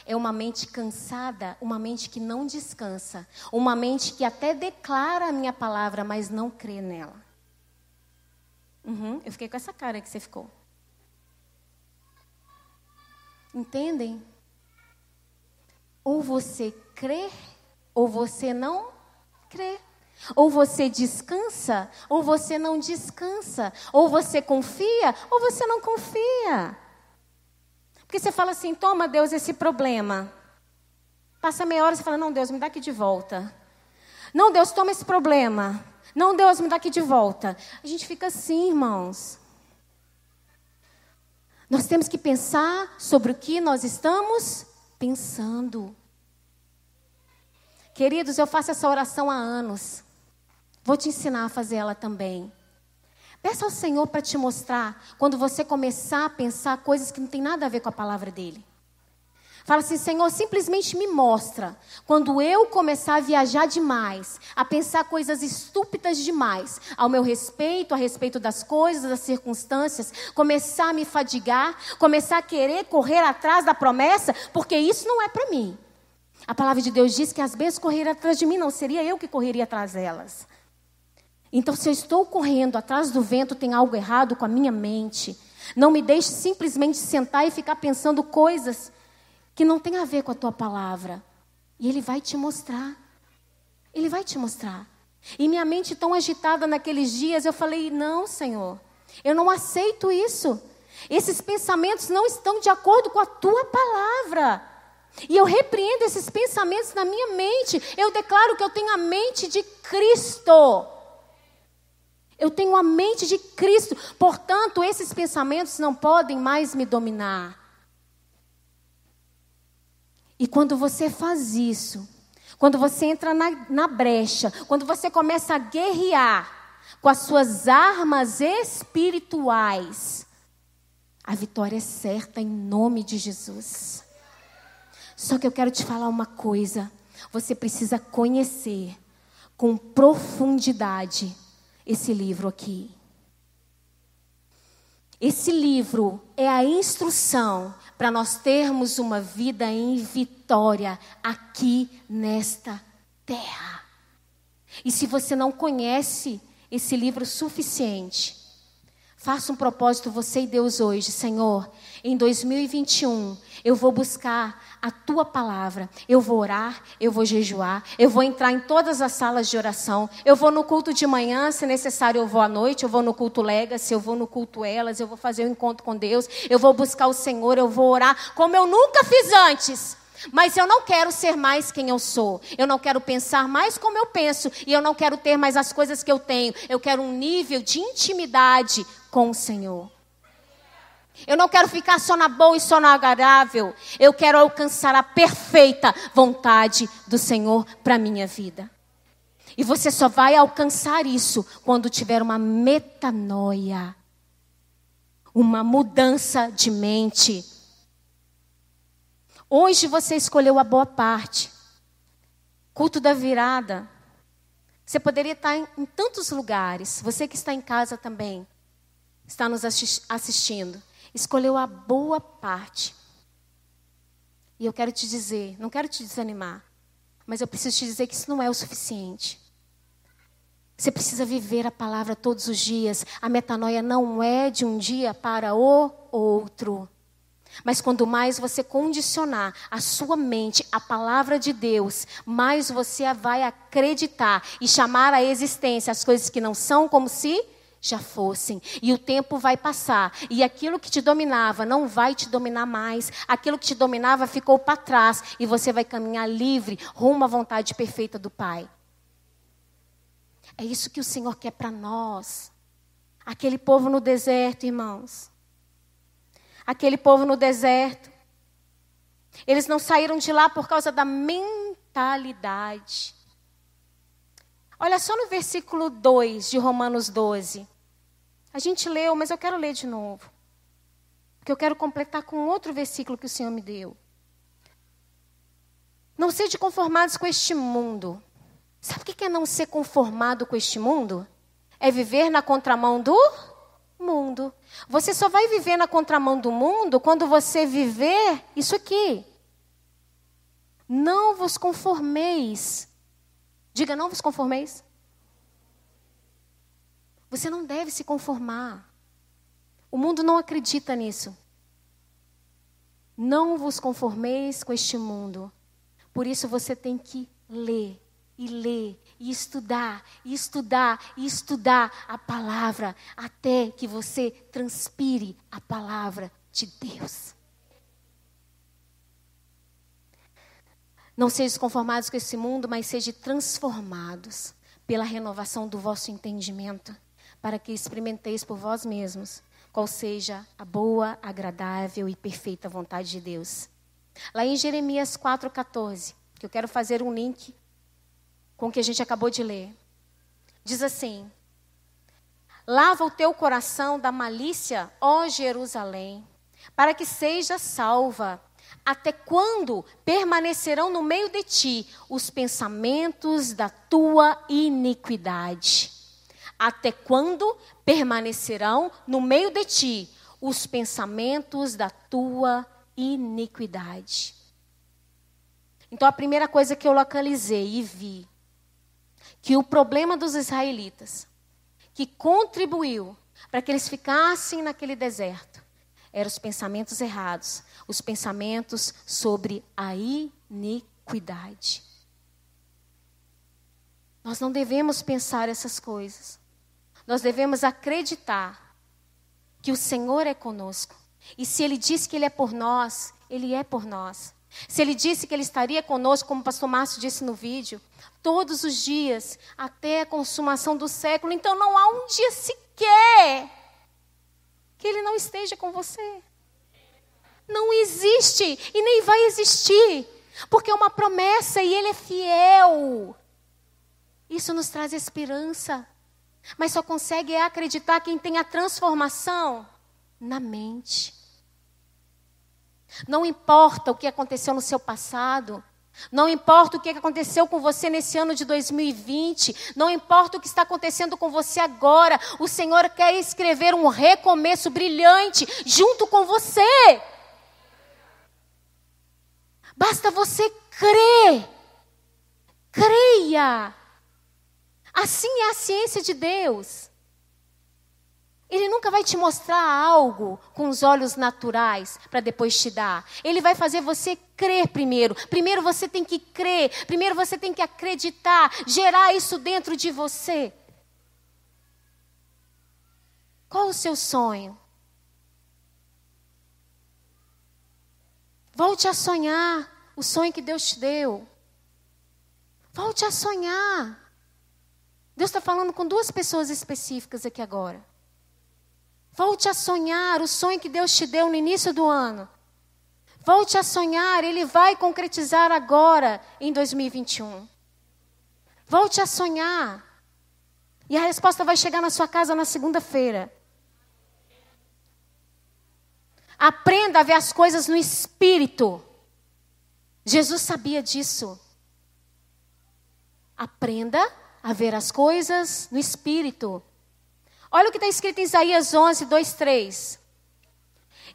É uma mente cansada, uma mente que não descansa, uma mente que até declara a minha palavra, mas não crê nela. Uhum, eu fiquei com essa cara que você ficou. Entendem? Ou você crê, ou você não crê. Ou você descansa, ou você não descansa. Ou você confia, ou você não confia. Porque você fala assim: toma, Deus, esse problema. Passa meia hora e você fala: não, Deus, me dá aqui de volta. Não, Deus, toma esse problema. Não, Deus, me dá aqui de volta. A gente fica assim, irmãos. Nós temos que pensar sobre o que nós estamos pensando. Queridos, eu faço essa oração há anos. Vou te ensinar a fazer ela também. Peça ao Senhor para te mostrar quando você começar a pensar coisas que não tem nada a ver com a palavra dele. Fala assim, Senhor, simplesmente me mostra. Quando eu começar a viajar demais, a pensar coisas estúpidas demais, ao meu respeito, a respeito das coisas, das circunstâncias, começar a me fadigar, começar a querer correr atrás da promessa, porque isso não é para mim. A palavra de Deus diz que as bênçãos correram atrás de mim, não seria eu que correria atrás delas. Então, se eu estou correndo atrás do vento, tem algo errado com a minha mente. Não me deixe simplesmente sentar e ficar pensando coisas que não têm a ver com a tua palavra. E Ele vai te mostrar. Ele vai te mostrar. E minha mente tão agitada naqueles dias, eu falei: não, Senhor, eu não aceito isso. Esses pensamentos não estão de acordo com a tua palavra. E eu repreendo esses pensamentos na minha mente. Eu declaro que eu tenho a mente de Cristo. Eu tenho a mente de Cristo. Portanto, esses pensamentos não podem mais me dominar. E quando você faz isso, quando você entra na, na brecha, quando você começa a guerrear com as suas armas espirituais, a vitória é certa em nome de Jesus. Só que eu quero te falar uma coisa. Você precisa conhecer com profundidade esse livro aqui. Esse livro é a instrução para nós termos uma vida em vitória aqui nesta terra. E se você não conhece esse livro suficiente, faça um propósito você e Deus hoje, Senhor, em 2021 eu vou buscar a tua palavra. Eu vou orar, eu vou jejuar, eu vou entrar em todas as salas de oração. Eu vou no culto de manhã, se necessário, eu vou à noite, eu vou no culto Legacy, eu vou no culto Elas, eu vou fazer um encontro com Deus, eu vou buscar o Senhor, eu vou orar como eu nunca fiz antes. Mas eu não quero ser mais quem eu sou. Eu não quero pensar mais como eu penso. E eu não quero ter mais as coisas que eu tenho. Eu quero um nível de intimidade com o Senhor. Eu não quero ficar só na boa e só na agradável. Eu quero alcançar a perfeita vontade do Senhor para minha vida. E você só vai alcançar isso quando tiver uma metanoia, uma mudança de mente. Hoje você escolheu a boa parte. Culto da virada. Você poderia estar em, em tantos lugares. Você que está em casa também, está nos assistindo escolheu a boa parte. E eu quero te dizer, não quero te desanimar, mas eu preciso te dizer que isso não é o suficiente. Você precisa viver a palavra todos os dias. A metanoia não é de um dia para o outro. Mas quando mais você condicionar a sua mente à palavra de Deus, mais você vai acreditar e chamar à existência as coisas que não são como se já fossem. E o tempo vai passar. E aquilo que te dominava não vai te dominar mais. Aquilo que te dominava ficou para trás. E você vai caminhar livre rumo à vontade perfeita do Pai. É isso que o Senhor quer para nós. Aquele povo no deserto, irmãos. Aquele povo no deserto. Eles não saíram de lá por causa da mentalidade. Olha só no versículo 2 de Romanos 12. A gente leu, mas eu quero ler de novo. Porque eu quero completar com outro versículo que o Senhor me deu. Não sede conformados com este mundo. Sabe o que é não ser conformado com este mundo? É viver na contramão do mundo. Você só vai viver na contramão do mundo quando você viver isso aqui. Não vos conformeis. Diga, não vos conformeis. Você não deve se conformar. O mundo não acredita nisso. Não vos conformeis com este mundo. Por isso você tem que ler e ler e estudar e estudar e estudar a palavra até que você transpire a palavra de Deus. Não sejam conformados com esse mundo, mas sejam transformados pela renovação do vosso entendimento para que experimenteis por vós mesmos qual seja a boa, agradável e perfeita vontade de Deus. Lá em Jeremias 4,14, que eu quero fazer um link com o que a gente acabou de ler. Diz assim: Lava o teu coração da malícia, ó Jerusalém, para que seja salva. Até quando permanecerão no meio de ti os pensamentos da tua iniquidade? Até quando permanecerão no meio de ti os pensamentos da tua iniquidade? Então, a primeira coisa que eu localizei e vi, que o problema dos israelitas, que contribuiu para que eles ficassem naquele deserto, eram os pensamentos errados, os pensamentos sobre a iniquidade. Nós não devemos pensar essas coisas. Nós devemos acreditar que o Senhor é conosco. E se Ele disse que Ele é por nós, Ele é por nós. Se Ele disse que Ele estaria conosco, como o pastor Márcio disse no vídeo, todos os dias, até a consumação do século, então não há um dia sequer que Ele não esteja com você. Não existe e nem vai existir, porque é uma promessa e Ele é fiel. Isso nos traz esperança. Mas só consegue acreditar quem tem a transformação na mente. Não importa o que aconteceu no seu passado, não importa o que aconteceu com você nesse ano de 2020, não importa o que está acontecendo com você agora, o Senhor quer escrever um recomeço brilhante junto com você. Basta você crer. Creia. Assim é a ciência de Deus. Ele nunca vai te mostrar algo com os olhos naturais para depois te dar. Ele vai fazer você crer primeiro. Primeiro você tem que crer. Primeiro você tem que acreditar. Gerar isso dentro de você. Qual o seu sonho? Volte a sonhar o sonho que Deus te deu. Volte a sonhar. Deus está falando com duas pessoas específicas aqui agora. Volte a sonhar o sonho que Deus te deu no início do ano. Volte a sonhar, Ele vai concretizar agora em 2021. Volte a sonhar. E a resposta vai chegar na sua casa na segunda-feira. Aprenda a ver as coisas no espírito. Jesus sabia disso. Aprenda a ver as coisas no espírito. Olha o que está escrito em Isaías 11, 2, 3.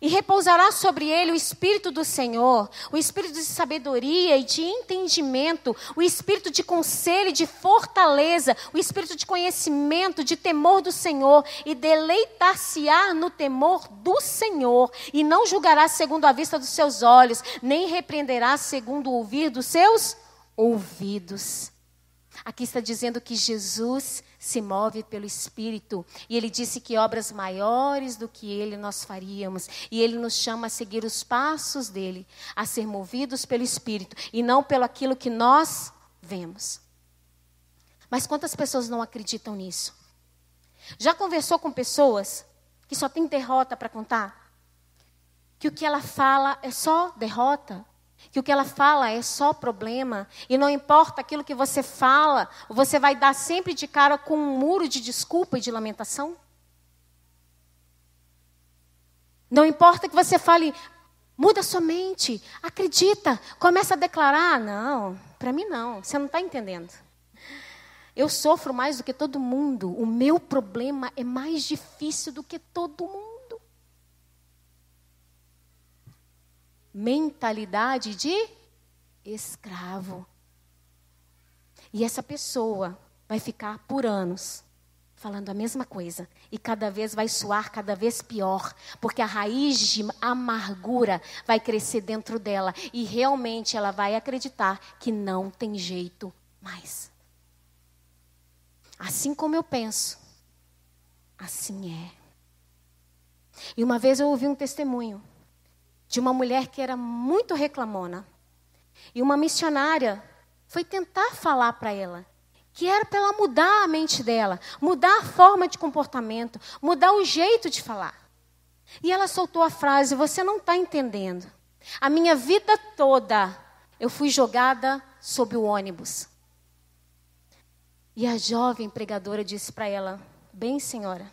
E repousará sobre ele o Espírito do Senhor, o Espírito de sabedoria e de entendimento, o Espírito de conselho e de fortaleza, o Espírito de conhecimento, de temor do Senhor, e deleitar-se-á no temor do Senhor, e não julgará segundo a vista dos seus olhos, nem repreenderá segundo o ouvir dos seus ouvidos. Aqui está dizendo que Jesus se move pelo Espírito. E ele disse que obras maiores do que ele nós faríamos. E ele nos chama a seguir os passos dele, a ser movidos pelo Espírito e não pelo aquilo que nós vemos. Mas quantas pessoas não acreditam nisso? Já conversou com pessoas que só têm derrota para contar? Que o que ela fala é só derrota? Que o que ela fala é só problema, e não importa aquilo que você fala, você vai dar sempre de cara com um muro de desculpa e de lamentação? Não importa que você fale, muda sua mente, acredita, começa a declarar. Não, para mim não, você não está entendendo. Eu sofro mais do que todo mundo, o meu problema é mais difícil do que todo mundo. Mentalidade de escravo. E essa pessoa vai ficar por anos falando a mesma coisa e cada vez vai soar cada vez pior, porque a raiz de amargura vai crescer dentro dela e realmente ela vai acreditar que não tem jeito mais. Assim como eu penso, assim é. E uma vez eu ouvi um testemunho de uma mulher que era muito reclamona. E uma missionária foi tentar falar para ela que era para ela mudar a mente dela, mudar a forma de comportamento, mudar o jeito de falar. E ela soltou a frase: Você não está entendendo. A minha vida toda eu fui jogada sob o ônibus. E a jovem pregadora disse para ela: Bem, senhora,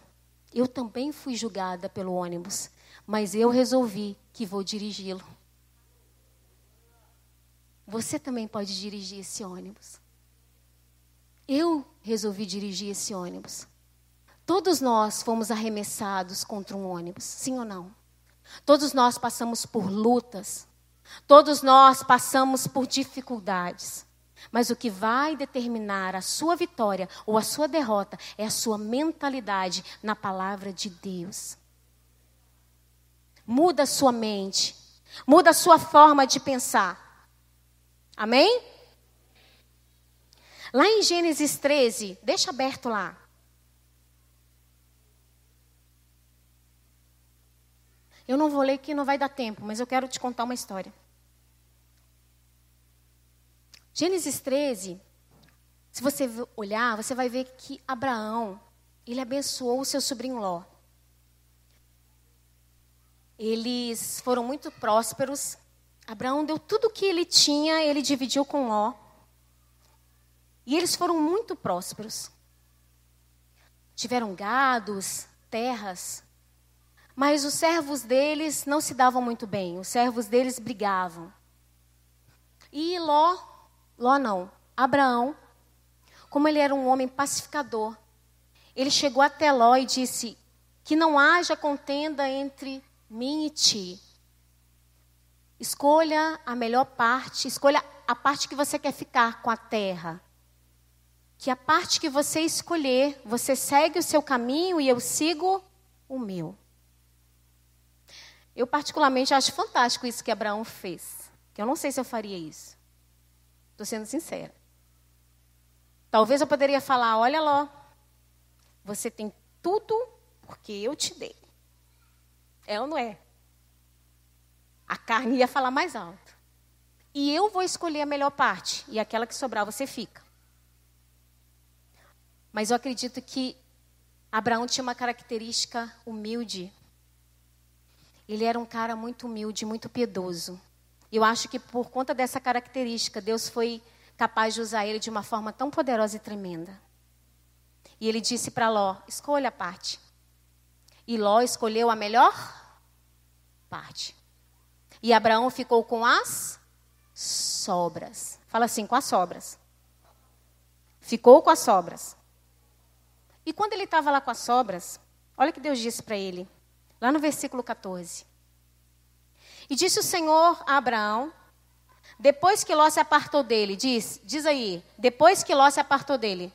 eu também fui julgada pelo ônibus, mas eu resolvi que vou dirigi-lo. Você também pode dirigir esse ônibus. Eu resolvi dirigir esse ônibus. Todos nós fomos arremessados contra um ônibus, sim ou não? Todos nós passamos por lutas. Todos nós passamos por dificuldades. Mas o que vai determinar a sua vitória ou a sua derrota é a sua mentalidade na palavra de Deus. Muda a sua mente. Muda a sua forma de pensar. Amém? Lá em Gênesis 13, deixa aberto lá. Eu não vou ler que não vai dar tempo, mas eu quero te contar uma história. Gênesis 13, se você olhar, você vai ver que Abraão, ele abençoou o seu sobrinho Ló. Eles foram muito prósperos. Abraão deu tudo o que ele tinha, ele dividiu com Ló. E eles foram muito prósperos. Tiveram gados, terras. Mas os servos deles não se davam muito bem. Os servos deles brigavam. E Ló, Ló não, Abraão, como ele era um homem pacificador, ele chegou até Ló e disse: Que não haja contenda entre mim e ti. Escolha a melhor parte, escolha a parte que você quer ficar com a terra. Que a parte que você escolher, você segue o seu caminho e eu sigo o meu. Eu particularmente acho fantástico isso que Abraão fez. Que eu não sei se eu faria isso. Estou sendo sincera. Talvez eu poderia falar, olha lá, você tem tudo porque eu te dei. É ou não é? A carne ia falar mais alto. E eu vou escolher a melhor parte. E aquela que sobrar você fica. Mas eu acredito que Abraão tinha uma característica humilde. Ele era um cara muito humilde, muito piedoso. Eu acho que por conta dessa característica, Deus foi capaz de usar ele de uma forma tão poderosa e tremenda. E ele disse para Ló: escolha a parte. E Ló escolheu a melhor parte. E Abraão ficou com as sobras. Fala assim, com as sobras. Ficou com as sobras. E quando ele estava lá com as sobras, olha o que Deus disse para ele, lá no versículo 14. E disse o Senhor a Abraão, depois que Ló se apartou dele, diz, diz aí, depois que Ló se apartou dele,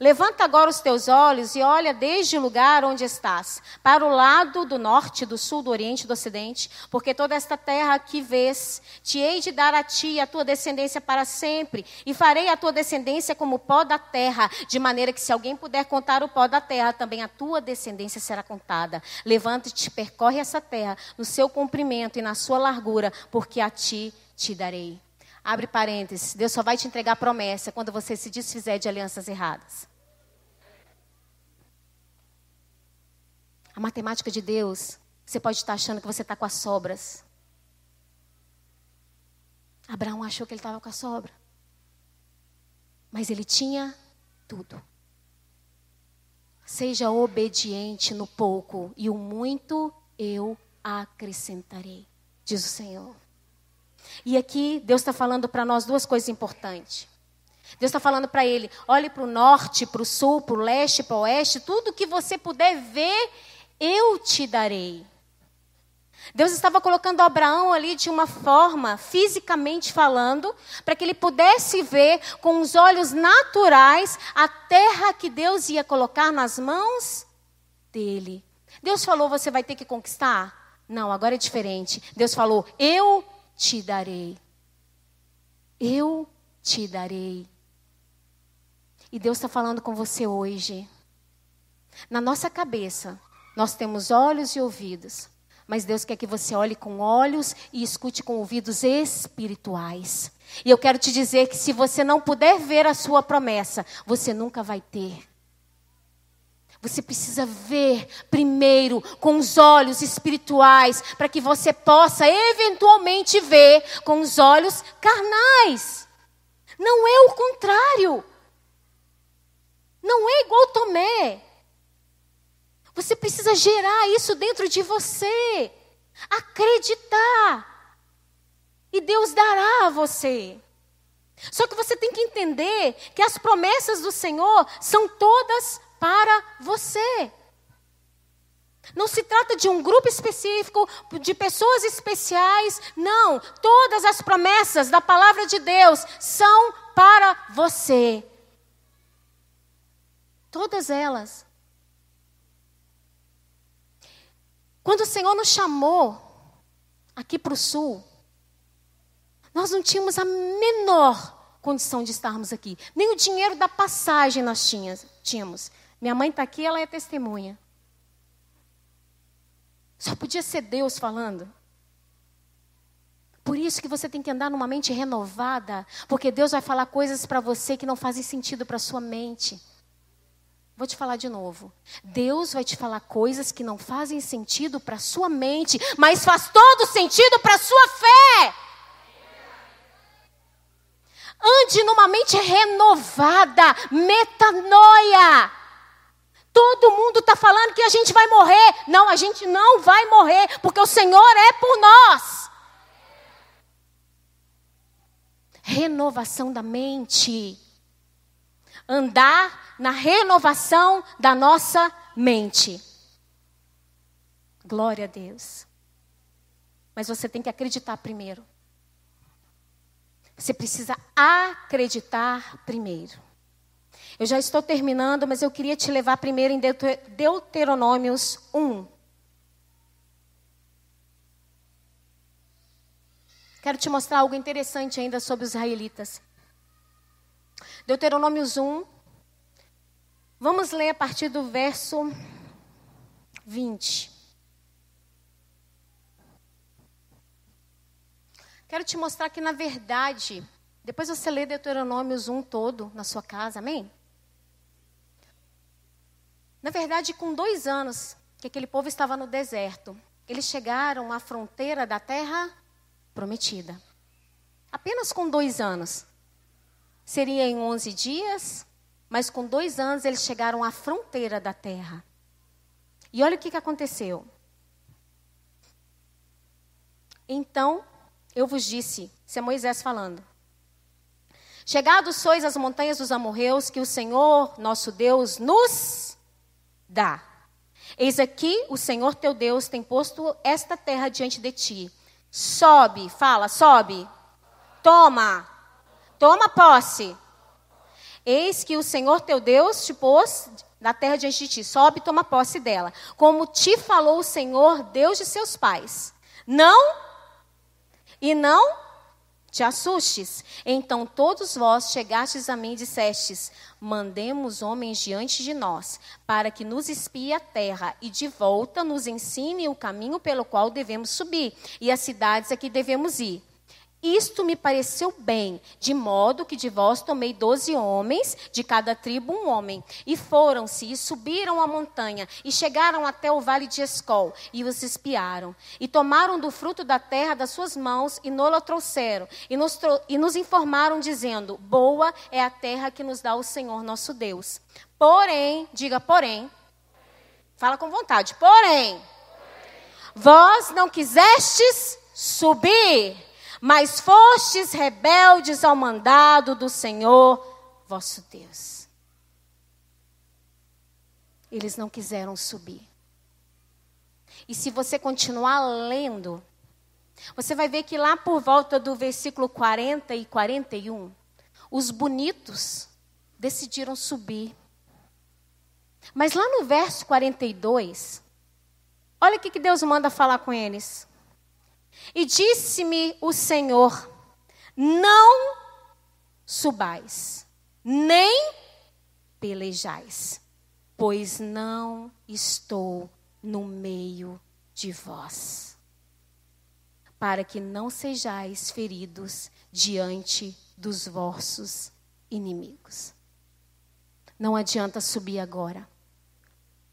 Levanta agora os teus olhos e olha desde o lugar onde estás, para o lado do norte, do sul, do oriente, do ocidente, porque toda esta terra que vês, te hei de dar a ti e a tua descendência para sempre, e farei a tua descendência como o pó da terra, de maneira que se alguém puder contar o pó da terra, também a tua descendência será contada. Levanta-te, percorre essa terra no seu comprimento e na sua largura, porque a ti te darei. Abre parênteses. Deus só vai te entregar promessa quando você se desfizer de alianças erradas. A matemática de Deus, você pode estar achando que você está com as sobras. Abraão achou que ele estava com a sobra. Mas ele tinha tudo. Seja obediente no pouco, e o muito eu acrescentarei, diz o Senhor. E aqui Deus está falando para nós duas coisas importantes. Deus está falando para ele: olhe para o norte, para o sul, para o leste, para o oeste, tudo que você puder ver, eu te darei. Deus estava colocando Abraão ali de uma forma, fisicamente falando, para que ele pudesse ver com os olhos naturais a terra que Deus ia colocar nas mãos dele. Deus falou: você vai ter que conquistar? Não, agora é diferente. Deus falou: eu te darei. Eu te darei. E Deus está falando com você hoje. Na nossa cabeça, nós temos olhos e ouvidos, mas Deus quer que você olhe com olhos e escute com ouvidos espirituais. E eu quero te dizer que se você não puder ver a sua promessa, você nunca vai ter. Você precisa ver primeiro com os olhos espirituais, para que você possa eventualmente ver com os olhos carnais. Não é o contrário. Não é igual Tomé. Você precisa gerar isso dentro de você. Acreditar. E Deus dará a você. Só que você tem que entender que as promessas do Senhor são todas para você. Não se trata de um grupo específico, de pessoas especiais. Não. Todas as promessas da palavra de Deus são para você. Todas elas. Quando o Senhor nos chamou aqui para o sul, nós não tínhamos a menor condição de estarmos aqui. Nem o dinheiro da passagem nós tínhamos. Minha mãe está aqui, ela é testemunha. Só podia ser Deus falando. Por isso que você tem que andar numa mente renovada, porque Deus vai falar coisas para você que não fazem sentido para sua mente. Vou te falar de novo. Deus vai te falar coisas que não fazem sentido para sua mente, mas faz todo sentido para sua fé. Ande numa mente renovada, metanoia. Todo mundo está falando que a gente vai morrer. Não, a gente não vai morrer, porque o Senhor é por nós. Renovação da mente. Andar na renovação da nossa mente. Glória a Deus. Mas você tem que acreditar primeiro. Você precisa acreditar primeiro. Eu já estou terminando, mas eu queria te levar primeiro em Deuteronômios 1. Quero te mostrar algo interessante ainda sobre os israelitas. Deuteronômios 1. Vamos ler a partir do verso 20. Quero te mostrar que, na verdade, depois você lê Deuteronômios 1 todo na sua casa, amém? Na verdade, com dois anos que aquele povo estava no deserto, eles chegaram à fronteira da terra prometida. Apenas com dois anos. Seria em 11 dias, mas com dois anos eles chegaram à fronteira da terra. E olha o que, que aconteceu. Então, eu vos disse, isso é Moisés falando. Chegados sois às montanhas dos amorreus, que o Senhor, nosso Deus, nos dá. Eis aqui o Senhor teu Deus tem posto esta terra diante de ti. Sobe, fala, sobe. Toma, toma posse. Eis que o Senhor teu Deus te pôs na terra diante de ti. Sobe, toma posse dela. Como te falou o Senhor, Deus de seus pais. Não e não te assustes. Então todos vós chegastes a mim e dissestes: Mandemos homens diante de nós, para que nos espie a terra, e de volta nos ensine o caminho pelo qual devemos subir, e as cidades a que devemos ir. Isto me pareceu bem, de modo que de vós tomei doze homens, de cada tribo um homem. E foram-se e subiram a montanha, e chegaram até o vale de Escol, e os espiaram. E tomaram do fruto da terra das suas mãos, e nola trouxeram. E nos, e nos informaram, dizendo: Boa é a terra que nos dá o Senhor nosso Deus. Porém, diga porém, fala com vontade, porém, vós não quisestes subir mas fostes rebeldes ao mandado do Senhor vosso Deus. Eles não quiseram subir. E se você continuar lendo, você vai ver que lá por volta do versículo 40 e 41, os bonitos decidiram subir. Mas lá no verso 42, olha o que Deus manda falar com eles. E disse-me o Senhor: Não subais, nem pelejais, pois não estou no meio de vós, para que não sejais feridos diante dos vossos inimigos. Não adianta subir agora,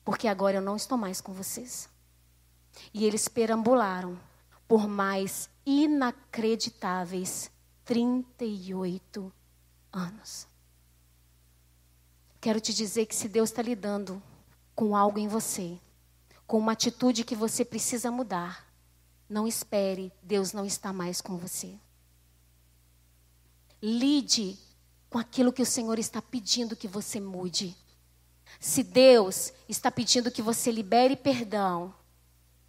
porque agora eu não estou mais com vocês. E eles perambularam por mais inacreditáveis 38 anos. Quero te dizer que se Deus está lidando com algo em você, com uma atitude que você precisa mudar, não espere, Deus não está mais com você. Lide com aquilo que o Senhor está pedindo que você mude. Se Deus está pedindo que você libere perdão,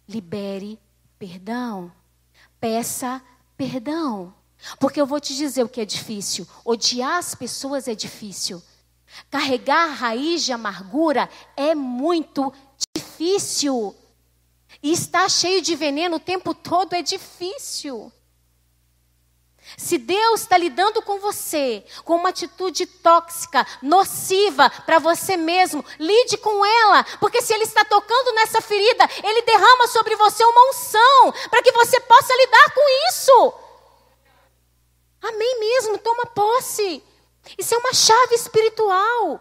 libere perdão. Peça perdão. Porque eu vou te dizer o que é difícil. Odiar as pessoas é difícil. Carregar raiz de amargura é muito difícil. E estar cheio de veneno o tempo todo é difícil. Se Deus está lidando com você com uma atitude tóxica, nociva para você mesmo, lide com ela, porque se Ele está tocando nessa ferida, Ele derrama sobre você uma unção para que você possa lidar com isso. Amém mesmo, toma posse. Isso é uma chave espiritual.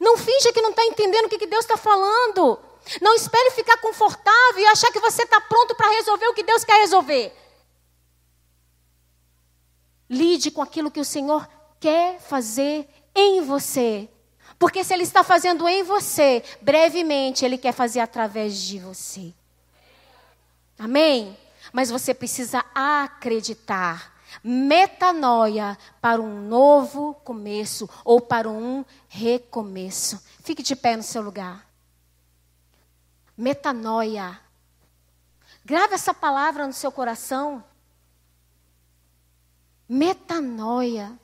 Não finja que não está entendendo o que, que Deus está falando. Não espere ficar confortável e achar que você está pronto para resolver o que Deus quer resolver. Lide com aquilo que o Senhor quer fazer em você. Porque se Ele está fazendo em você, brevemente Ele quer fazer através de você. Amém? Mas você precisa acreditar. Metanoia para um novo começo ou para um recomeço. Fique de pé no seu lugar. Metanoia. Grave essa palavra no seu coração. Metanoia.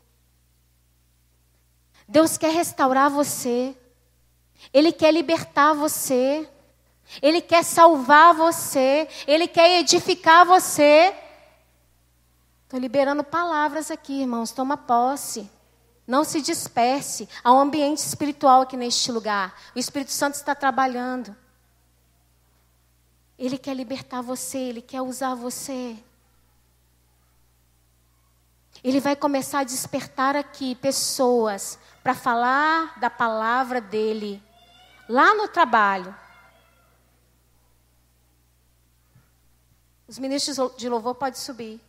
Deus quer restaurar você. Ele quer libertar você. Ele quer salvar você. Ele quer edificar você. Estou liberando palavras aqui, irmãos. Toma posse. Não se disperse. Há um ambiente espiritual aqui neste lugar. O Espírito Santo está trabalhando. Ele quer libertar você. Ele quer usar você. Ele vai começar a despertar aqui pessoas para falar da palavra dele lá no trabalho. Os ministros de louvor podem subir.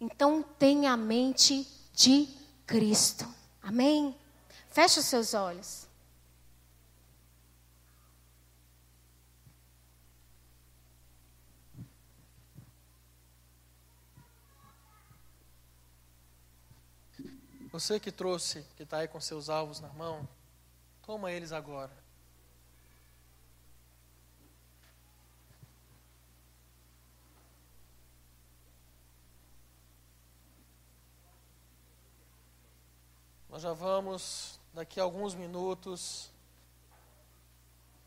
Então tenha a mente de Cristo. Amém? Feche os seus olhos. Você que trouxe, que está aí com seus alvos na mão, toma eles agora. Nós já vamos, daqui a alguns minutos,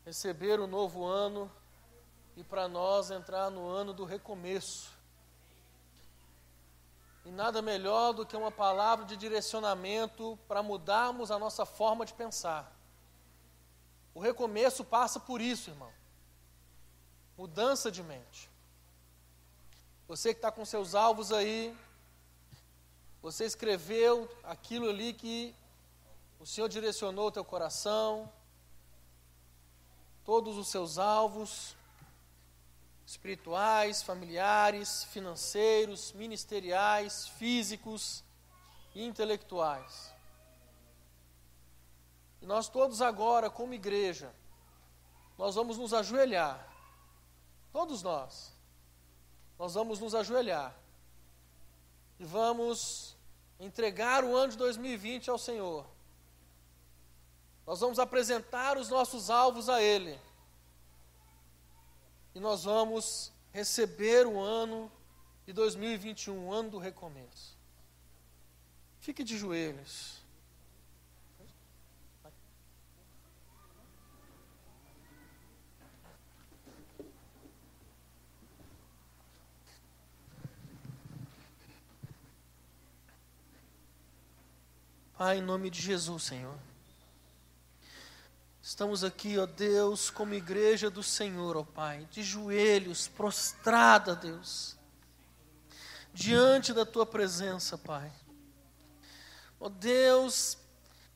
receber o novo ano e para nós entrar no ano do recomeço. E nada melhor do que uma palavra de direcionamento para mudarmos a nossa forma de pensar. O recomeço passa por isso, irmão. Mudança de mente. Você que está com seus alvos aí, você escreveu aquilo ali que o Senhor direcionou o teu coração, todos os seus alvos espirituais, familiares, financeiros, ministeriais, físicos e intelectuais. E nós todos agora, como igreja, nós vamos nos ajoelhar. Todos nós. Nós vamos nos ajoelhar. E vamos entregar o ano de 2020 ao Senhor. Nós vamos apresentar os nossos alvos a Ele e nós vamos receber o ano de 2021, o ano do recomeço. Fique de joelhos. Pai, em nome de Jesus, Senhor. Estamos aqui, ó Deus, como igreja do Senhor, ó Pai, de joelhos, prostrada, Deus, diante da Tua presença, Pai. Ó Deus,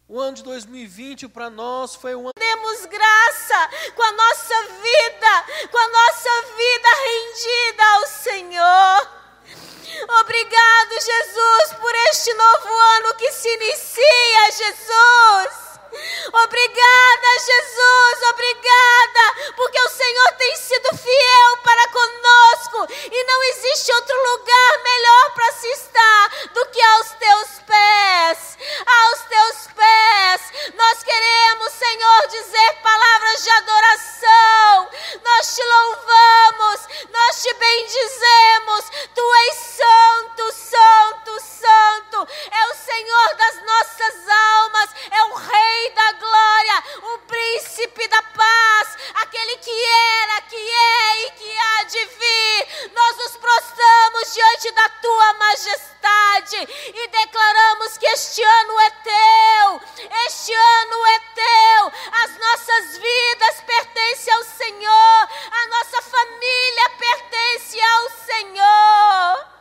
o ano de 2020 para nós foi um ano. Demos graça com a nossa vida, com a nossa vida rendida ao Senhor. Obrigado, Jesus, por este novo ano que se inicia, Jesus. Obrigada, Jesus, obrigada, porque o Senhor tem sido fiel para conosco e não existe outro lugar melhor para se estar do que aos teus pés. Aos teus pés, nós queremos, Senhor, dizer palavras de adoração. Nós te louvamos, nós te bendizemos. Tu és santo, santo, santo. É o Senhor das nossas almas, é o Rei Rei da Glória, o Príncipe da Paz, aquele que era, que é e que há de vir. Nós nos prostramos diante da Tua majestade e declaramos que este ano é Teu, este ano é Teu, as nossas vidas pertencem ao Senhor, a nossa família pertence ao Senhor.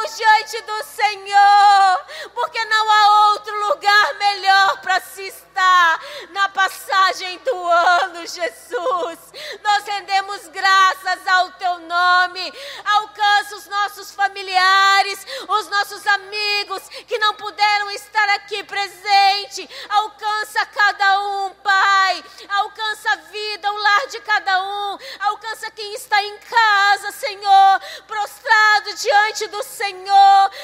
Estamos diante do Senhor, porque não há outro lugar melhor para se estar na passagem do ano, Jesus. Nós rendemos graças ao teu nome. Alcança os nossos familiares, os nossos amigos que não puderam estar aqui presente. Alcança cada um, Pai. Alcança a vida, o lar de cada um. Alcança quem está em casa, Senhor, prostrado diante do Senhor.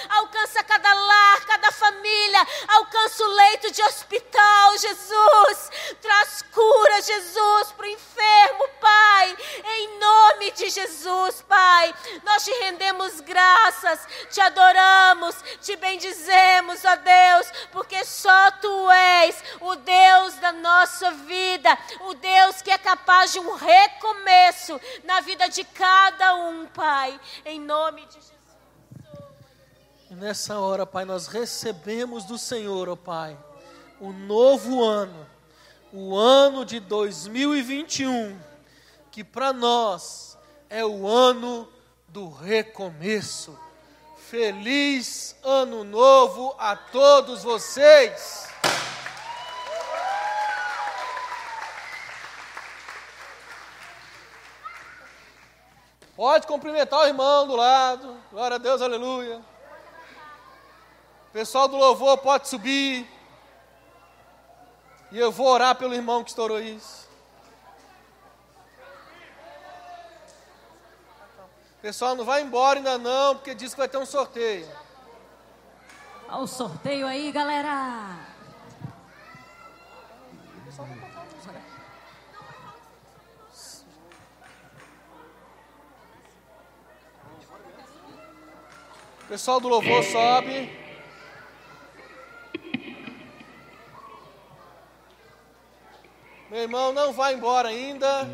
Alcança cada lar, cada família. Alcança o leito de hospital, Jesus. Traz cura, Jesus, para o enfermo, Pai. Em nome de Jesus, Pai. Nós te rendemos graças, te adoramos, te bendizemos, ó Deus, porque só tu és o Deus da nossa vida, o Deus que é capaz de um recomeço na vida de cada um, Pai. Em nome de Jesus. E nessa hora, Pai, nós recebemos do Senhor, ó oh Pai, o novo ano, o ano de 2021, que para nós é o ano do recomeço. Feliz ano novo a todos vocês! Pode cumprimentar o irmão do lado. Glória a Deus, aleluia. Pessoal do louvor pode subir. E eu vou orar pelo irmão que estourou isso. Pessoal, não vai embora ainda não, porque diz que vai ter um sorteio. Olha o sorteio aí, galera. Pessoal do louvor sobe. Meu irmão, não vai embora ainda.